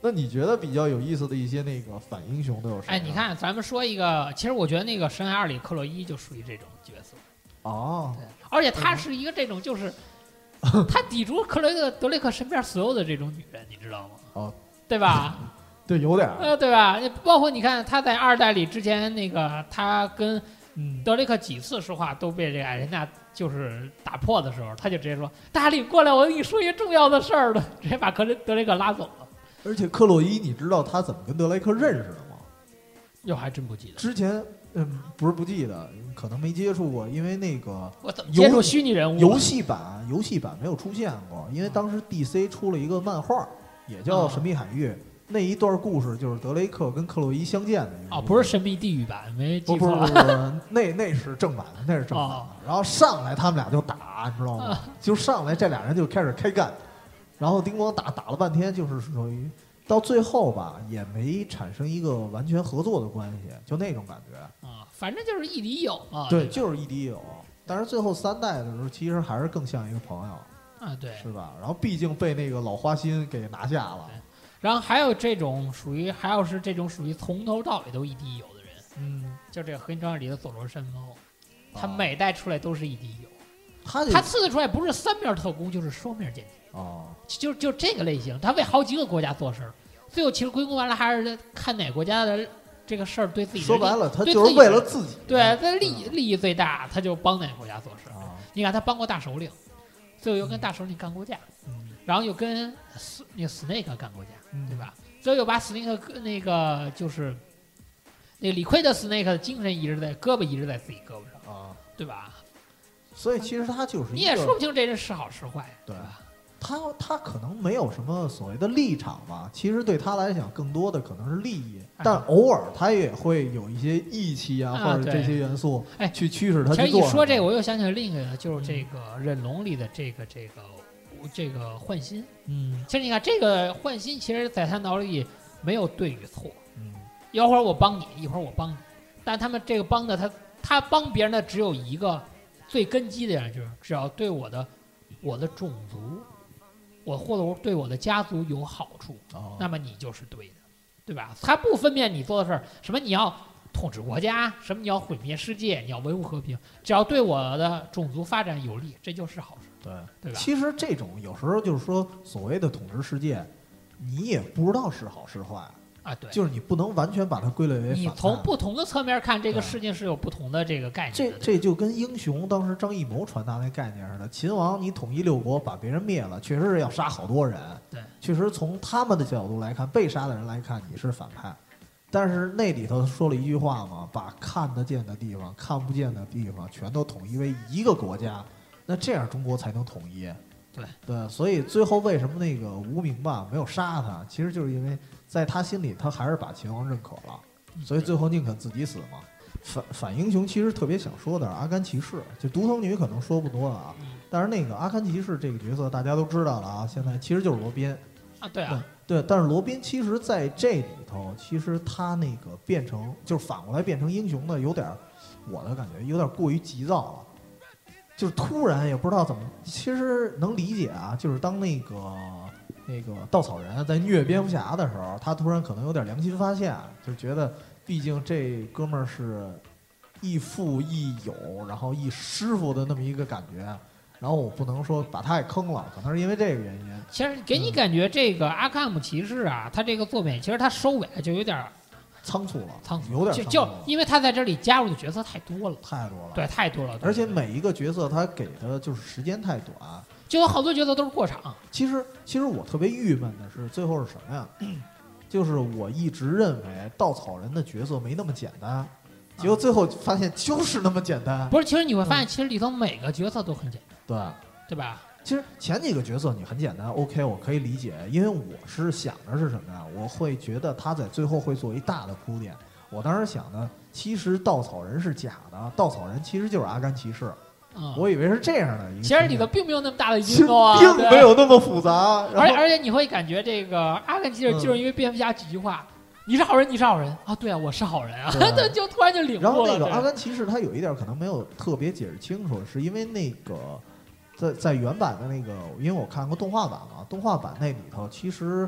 S2: 那你觉得比较有意思的一些那个反英雄都有谁？
S1: 哎，你，看，咱们说一个，其实我觉得那个《神海二》里克洛伊就属于这种角色，
S2: 哦，
S1: 而且他是一个这种就是，他抵住克雷克德雷克身边所有的这种女人，你知道吗？
S2: 哦，
S1: 对吧？[LAUGHS]
S2: 对，有点儿，
S1: 呃，对吧？包括你看他在二代里之前那个，他跟
S2: 嗯，
S1: 德雷克几次说话都被这个矮人家就是打破的时候，他就直接说：“大力过来，我跟你说一个重要的事儿了。”直接把克雷德雷克拉走了。
S2: 而且克洛伊，你知道他怎么跟德雷克认识的吗？
S1: 哟，还真不记得，
S2: 之前，嗯，不是不记得，可能没接触过，因为那个
S1: 我怎么接触虚拟人物啊？
S2: 游戏版游戏版没有出现过，因为当时 DC 出了一个漫画，也叫
S1: 啊《
S2: 神秘海域》，那一段故事就是德雷克跟克洛伊相见的一个
S1: 哦，不是神秘地狱版，没
S2: 不不不
S1: 记错。
S2: 是不是，那那是正版的，那是正版 [LAUGHS] 的。
S1: 哦
S2: 然后上来他们俩就打，你知道吗？
S1: 啊
S2: 就上来这俩人就开始开干，然后叮咣打打了半天，就是属于到最后吧，也没产生一个完全合作的关系，就那种感觉。
S1: 啊，反正就是亦敌友嘛。
S2: 对，就是亦敌友。但是最后三代的时候，其实还是更像一个朋友，
S1: 啊，对。
S2: 是吧？然后毕竟被那个老花心给拿下了。
S1: 然后还有这种属于，还有是这种属于从头到尾都一滴油的人，
S2: 嗯，
S1: 就这个《合金装备》里的佐罗山猫，他
S2: 哦
S1: 每代出来都是一滴油，
S2: 他
S1: 他刺的出来不是三面特工就是双面间谍，
S2: 哦，
S1: 就就这个类型，他为好几个国家做事儿，最后其实归功完了还是看哪个国家的这个事儿对自己
S2: 说白了，他就是为了自己，
S1: 对他利益利益最大，他就帮哪个国家做事。你看他帮过大首领，最后又跟大首领干过架，
S2: 嗯，
S1: 然后又跟斯那个 Snake 干过架，
S2: 嗯
S1: 对？吧？最后又把 Snake 那个就是那个理亏的 Snake 的精神一直在胳膊一直在自己胳膊上，
S2: 啊，
S1: 对吧？
S2: 所以其实他就是
S1: 你也说不清这人是好是坏，
S2: 对
S1: 吧？
S2: 他他可能没有什么所谓的立场吧，其实对他来讲，更多的可能是利益，
S1: 哎
S2: 但偶尔他也会有一些义气啊，
S1: 啊
S2: 或者这些元素，
S1: 哎
S2: 去驱使他
S1: 其实
S2: 去做。
S1: 一说这个，，我又想起来另一个，就是这个忍龙里的这个这个这个换心。
S2: 嗯。
S1: 其实你看这个换心，其实在他脑里没有对与错，
S2: 嗯。
S1: 一会儿我帮你，一会儿我帮你，但他们这个帮的他他帮别人的只有一个最根基的人，就是只要对我的我的种族，我或者我对我的家族有好处，
S2: 哦，
S1: 那么你就是对的，对吧？他不分辨你做的事儿，什么你要统治国家，什么你要毁灭世界，你要维护和平，只要对我的种族发展有利，这就是好事，
S2: 对。
S1: 对吧？
S2: 其实这种有时候就是说，所谓的统治世界，你也不知道是好是坏，
S1: 啊，对。
S2: 就是你不能完全把它归类为
S1: 你
S2: 反
S1: 从不同的侧面看，这个
S2: 对
S1: 事情是有不同的这个概念这。
S2: 这就跟英雄当时张艺谋传达那概念似的，秦王你统一六国，把别人灭了，确实是要杀好多人。
S1: 对，
S2: 确实从他们的角度来看，被杀的人来看你是反派，但是那里头说了一句话嘛，把看得见的地方、看不见的地方全都统一为一个国家，那这样中国才能统一。
S1: 对
S2: 对，所以最后为什么那个无名吧没有杀他，其实就是因为在他心里他还是把秦王认可了。所以最后宁肯自己死嘛。反反英雄其实特别想说的是阿甘骑士，就独藤女可能说不多了啊，
S1: 嗯
S2: 但是那个阿甘骑士这个角色大家都知道了啊，现在其实就是罗宾。
S1: 啊，对啊，
S2: 对，但是罗宾其实在这里头，其实他那个变成就是反过来变成英雄的，有点儿我的感觉有点过于急躁了，就是突然也不知道怎么，其实能理解啊，就是当那个那个稻草人在虐蝙蝠侠的时候，他突然可能有点良心发现，就觉得毕竟这哥们儿是亦父亦友，然后亦师傅的那么一个感觉。然后我不能说把他给坑了，可能是因为这个原因。
S1: 其实给你感觉这个阿卡姆骑士啊，他这个作品其实他收尾就有点儿
S2: 仓促了，
S1: 仓促，
S2: 有点
S1: 就就因为他在这里加入的角色太多了，
S2: 太多了。
S1: 对，太多了，
S2: 而且每一个角色他给的就是时间太短。
S1: 就有好多角色都是过场，
S2: 其实，其实我特别郁闷的是最后是什么呀？[CLEARS THROAT] 就是我一直认为稻草人的角色没那么简单，结果最后发现就是那么简单。
S1: 不是？其实你会发现，其实里头每个角色都很简单，
S2: 对，
S1: 对吧？
S2: 其实前几个角色你很简单，OK，我可以理解，因为我是想的是什么呀？我会觉得他在最后会做一大的铺垫。我当时想的，其实稻草人是假的，稻草人其实就是阿甘骑士，
S1: 嗯，
S2: 我以为是这样的。
S1: 其实里头并没有那么大的阴谋啊，
S2: 并没有那么复杂。
S1: 而且而且你会感觉这个阿甘骑士
S2: 嗯
S1: 就是因为蝙蝠侠几句话，你是好人，你是好人啊，对啊，我是好人啊，[LAUGHS] 他 [LAUGHS] 就突然就领悟了。
S2: 然后那个阿甘骑士他有一点可能没有特别解释清楚，是因为那个在在原版的那个，因为我看过动画版嘛，动画版那里头其实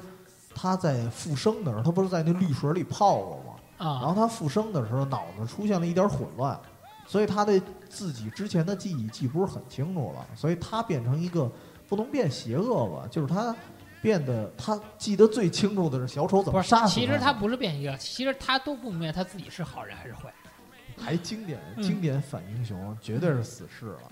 S2: 他在复生的时候，他不是在那绿水里泡过吗？然
S1: 啊，
S2: 后他复生的时候脑子出现了一点混乱，所以他对自己之前的记忆记不是很清楚了，所以他变成一个不能变邪恶吧，就是他。变得他记得最清楚的是小丑怎么杀，死
S1: 其实
S2: 他
S1: 他不是变一个，其实他都不明白他自己是好人还是坏人。
S2: 还经典
S1: 嗯
S2: 经典反英雄，绝对是死侍了。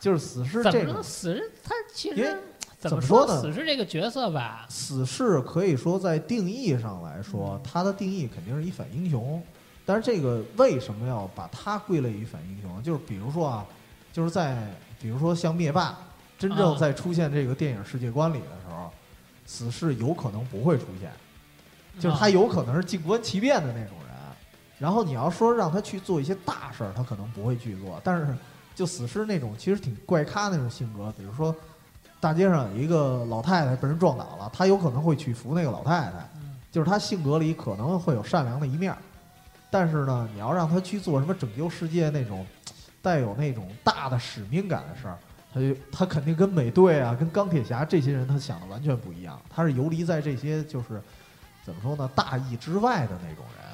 S2: 就是死侍这个
S1: 死侍他其实怎么
S2: 说呢
S1: 死侍这个角色吧，
S2: 死侍，可以说在定义上来
S1: 嗯
S2: 说，他的定义肯定是一反英雄。但是这个为什么要把他归类于反英雄？就是比如说啊，就是在比如说像灭霸真正
S1: 啊
S2: 在出现这个电影世界观里的时候，死侍有可能不会出现。就是他
S1: 啊
S2: 有可能是静观其变的那种人。然后你要说让他去做一些大事儿，他可能不会去做。但是就死尸那种其实挺怪咖那种性格，比如说大街上有一个老太太被人撞倒了，他有可能会去扶那个老太太。
S1: 嗯
S2: 就是他性格里可能会有善良的一面，但是呢，你要让他去做什么拯救世界那种带有那种大的使命感的事儿，他就他肯定跟美队啊、跟钢铁侠这些人他想的完全不一样，他是游离在这些就是怎么说呢大义之外的那种人。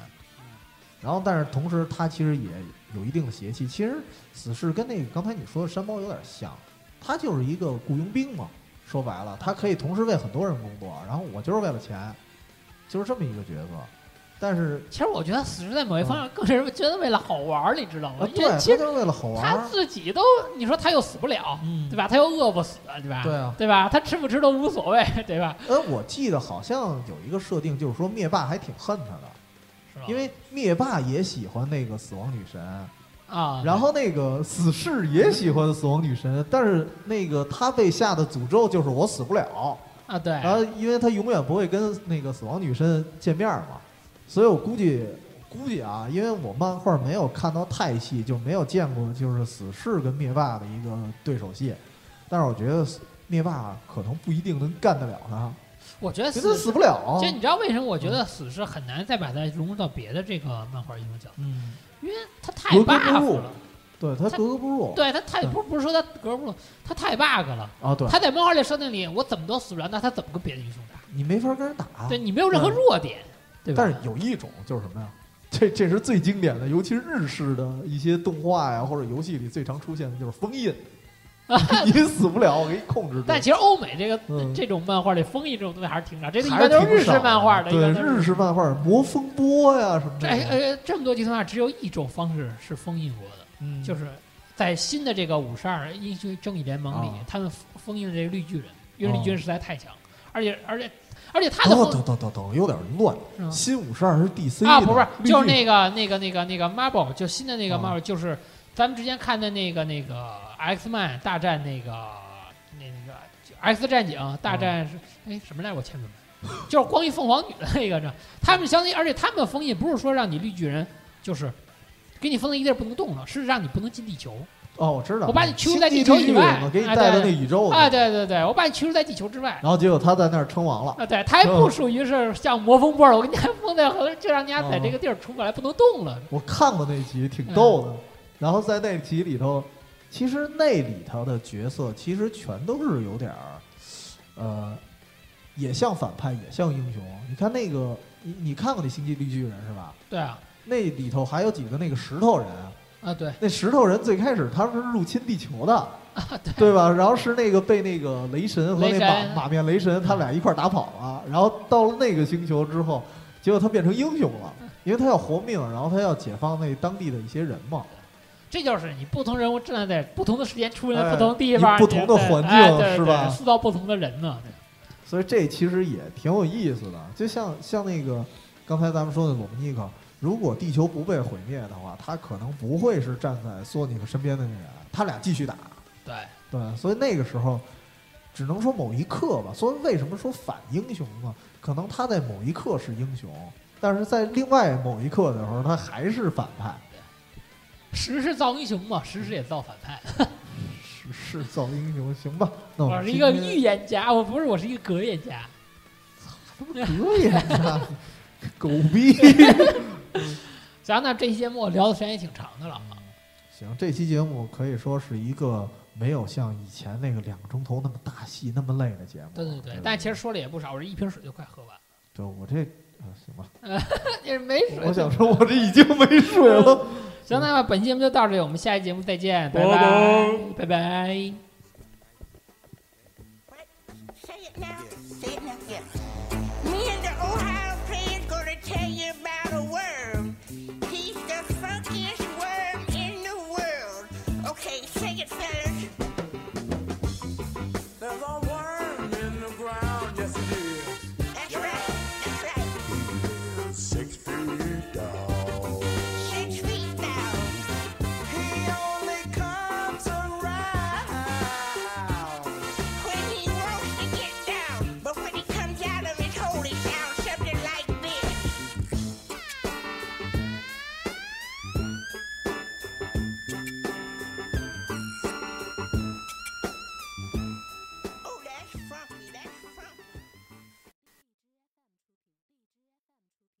S2: 然后，但是同时他其实也有一定的邪气。其实死侍跟那个刚才你说的山猫有点像，他就是一个雇佣兵嘛。说白了，他可以同时为很多人工作，然后我就是为了钱，就是这么一个角色。但是
S1: 其实我觉得死侍在某一方面更是觉得为了好玩儿，你知道吗？
S2: 对，
S1: 其实
S2: 就是为了好玩
S1: 他。自己都，你说他又死不了，
S2: 嗯
S1: 对吧？他又饿不死，对吧？
S2: 对啊，
S1: 对吧？他吃不吃都无所谓，对吧？
S2: 呃，我记得好像有一个设定，就是说灭霸还挺恨他的？因为灭霸也喜欢那个死亡女神，
S1: 啊，
S2: 然后那个死侍也喜欢死亡女神，但是那个他被下的诅咒就是我死不了，
S1: 啊，对，
S2: 然后因为他永远不会跟那个死亡女神见面嘛，所以我估计估计啊，因为我漫画没有看到太细，就没有见过就是死侍跟灭霸的一个对手戏，但是我觉得灭霸可能不一定能干得了他，
S1: 我觉得死
S2: 死不了。
S1: 就你知道为什么我觉得死是很难再把它融入到别的这个漫画英雄角色，
S2: 嗯，
S1: 因为他太 buff 了，
S2: 对他
S1: 他
S2: 格格不入。
S1: 对他太
S2: 对
S1: 不不是说他格格不入，他太 bug 了。
S2: 啊，对，
S1: 他在漫画里设定里，我怎么都死不了，那他怎么跟别的英雄打？
S2: 你没法跟人打。
S1: 对你没有任何弱点，对吧？
S2: 但是有一种就是什么呀？这这是最经典的，尤其是日式的一些动画呀或者游戏里最常出现的就是封印，[LAUGHS] 你死不了，我给你控制住。
S1: 但其实欧美这个、
S2: 嗯
S1: 这种漫画里封印这种东西还是挺少，这个一
S2: 还
S1: 般都是日式漫画的，一
S2: 对日式漫画魔风波呀什么。
S1: 哎哎这么多集动画只有一种方式是封印过的，
S2: 嗯，
S1: 就是在新的这个五十二英雄正义联盟里，
S2: 啊
S1: 他们封封印的这个绿巨人，因为绿巨人实在太强，而且而且而且他的
S2: 等
S1: 封
S2: 等等等等，有点乱。新五十二是 DC
S1: 啊，不是，就是那个那个那个那个 Marvel，就新的那个
S2: 啊
S1: Marvel，、就是咱们之前看的那个那个 X Man 大战那个那那个 X 战警大战是哎、什么来着？我签名，就是光一凤凰女的那个，这他们相当于，而且他们的封印不是说让你绿巨人就是。给你封在一地儿不能动了，是让你不能进地球
S2: 哦，我知道。
S1: 我把你驱逐在地球以外
S2: 绿巨人嘛给你
S1: 哎
S2: 带到那宇宙里
S1: 啊！对对对，我把你驱逐在地球之外
S2: 然后结果他在那儿称王了。
S1: 啊！对，他还不属于是像魔风波了，我给你还封在河，就让你俩在
S2: 哦
S1: 这个地儿出不来，不能动了。
S2: 我看过那集，挺逗
S1: 嗯
S2: 的。然后在那集里头，其实那里头的角色其实全都是有点儿，呃，也像反派，也像英雄。你看那个，你你看过那《星际绿巨人》是吧？
S1: 对啊，
S2: 那里头还有几个那个石头人，
S1: 啊对，
S2: 那石头人最开始他们是入侵地球的，对吧？然后是那个被那个雷神和那马马面雷神他俩一块儿打跑了，然后到了那个星球之后，结果他变成英雄了，因为他要活命，然后他要解放那当地的一些人嘛。
S1: 这就是你不同人物站在不同的时间出现在
S2: 哎
S1: 不同地方，
S2: 以不同的环境是吧
S1: 塑造不同的人呢。
S2: 所以这其实也挺有意思的，就像像那个刚才咱们说的罗姆尼克，如果地球不被毁灭的话，他可能不会是站在索尼克身边的那个人，他俩继续打。
S1: 对，
S2: 对，所以那个时候只能说某一刻吧。所以为什么说反英雄呢？可能他在某一刻是英雄，但是在另外某一刻的时候，他还是反派。
S1: 时势造英雄嘛，时势也造反派。
S2: 时势造英雄，行吧？那我
S1: 我是一个预言家，我不是，我是一个格言家。
S2: 格言家，狗逼。
S1: 咱，那这期节目聊的时间也挺长的了啊。
S2: 行，这期节目可以说是一个没有像以前那个两个钟头那么大戏那么累的节目。
S1: 对对对，但其实说了也不少，我这一瓶水就快喝完了，
S2: 对我这啊，行吧，[LAUGHS]
S1: 也是没水。
S2: 我想说，我这已经没水了。[LAUGHS]
S1: 行，那么本期节目就到这里，我们下期节目再见，拜
S2: 拜
S1: 拜，拜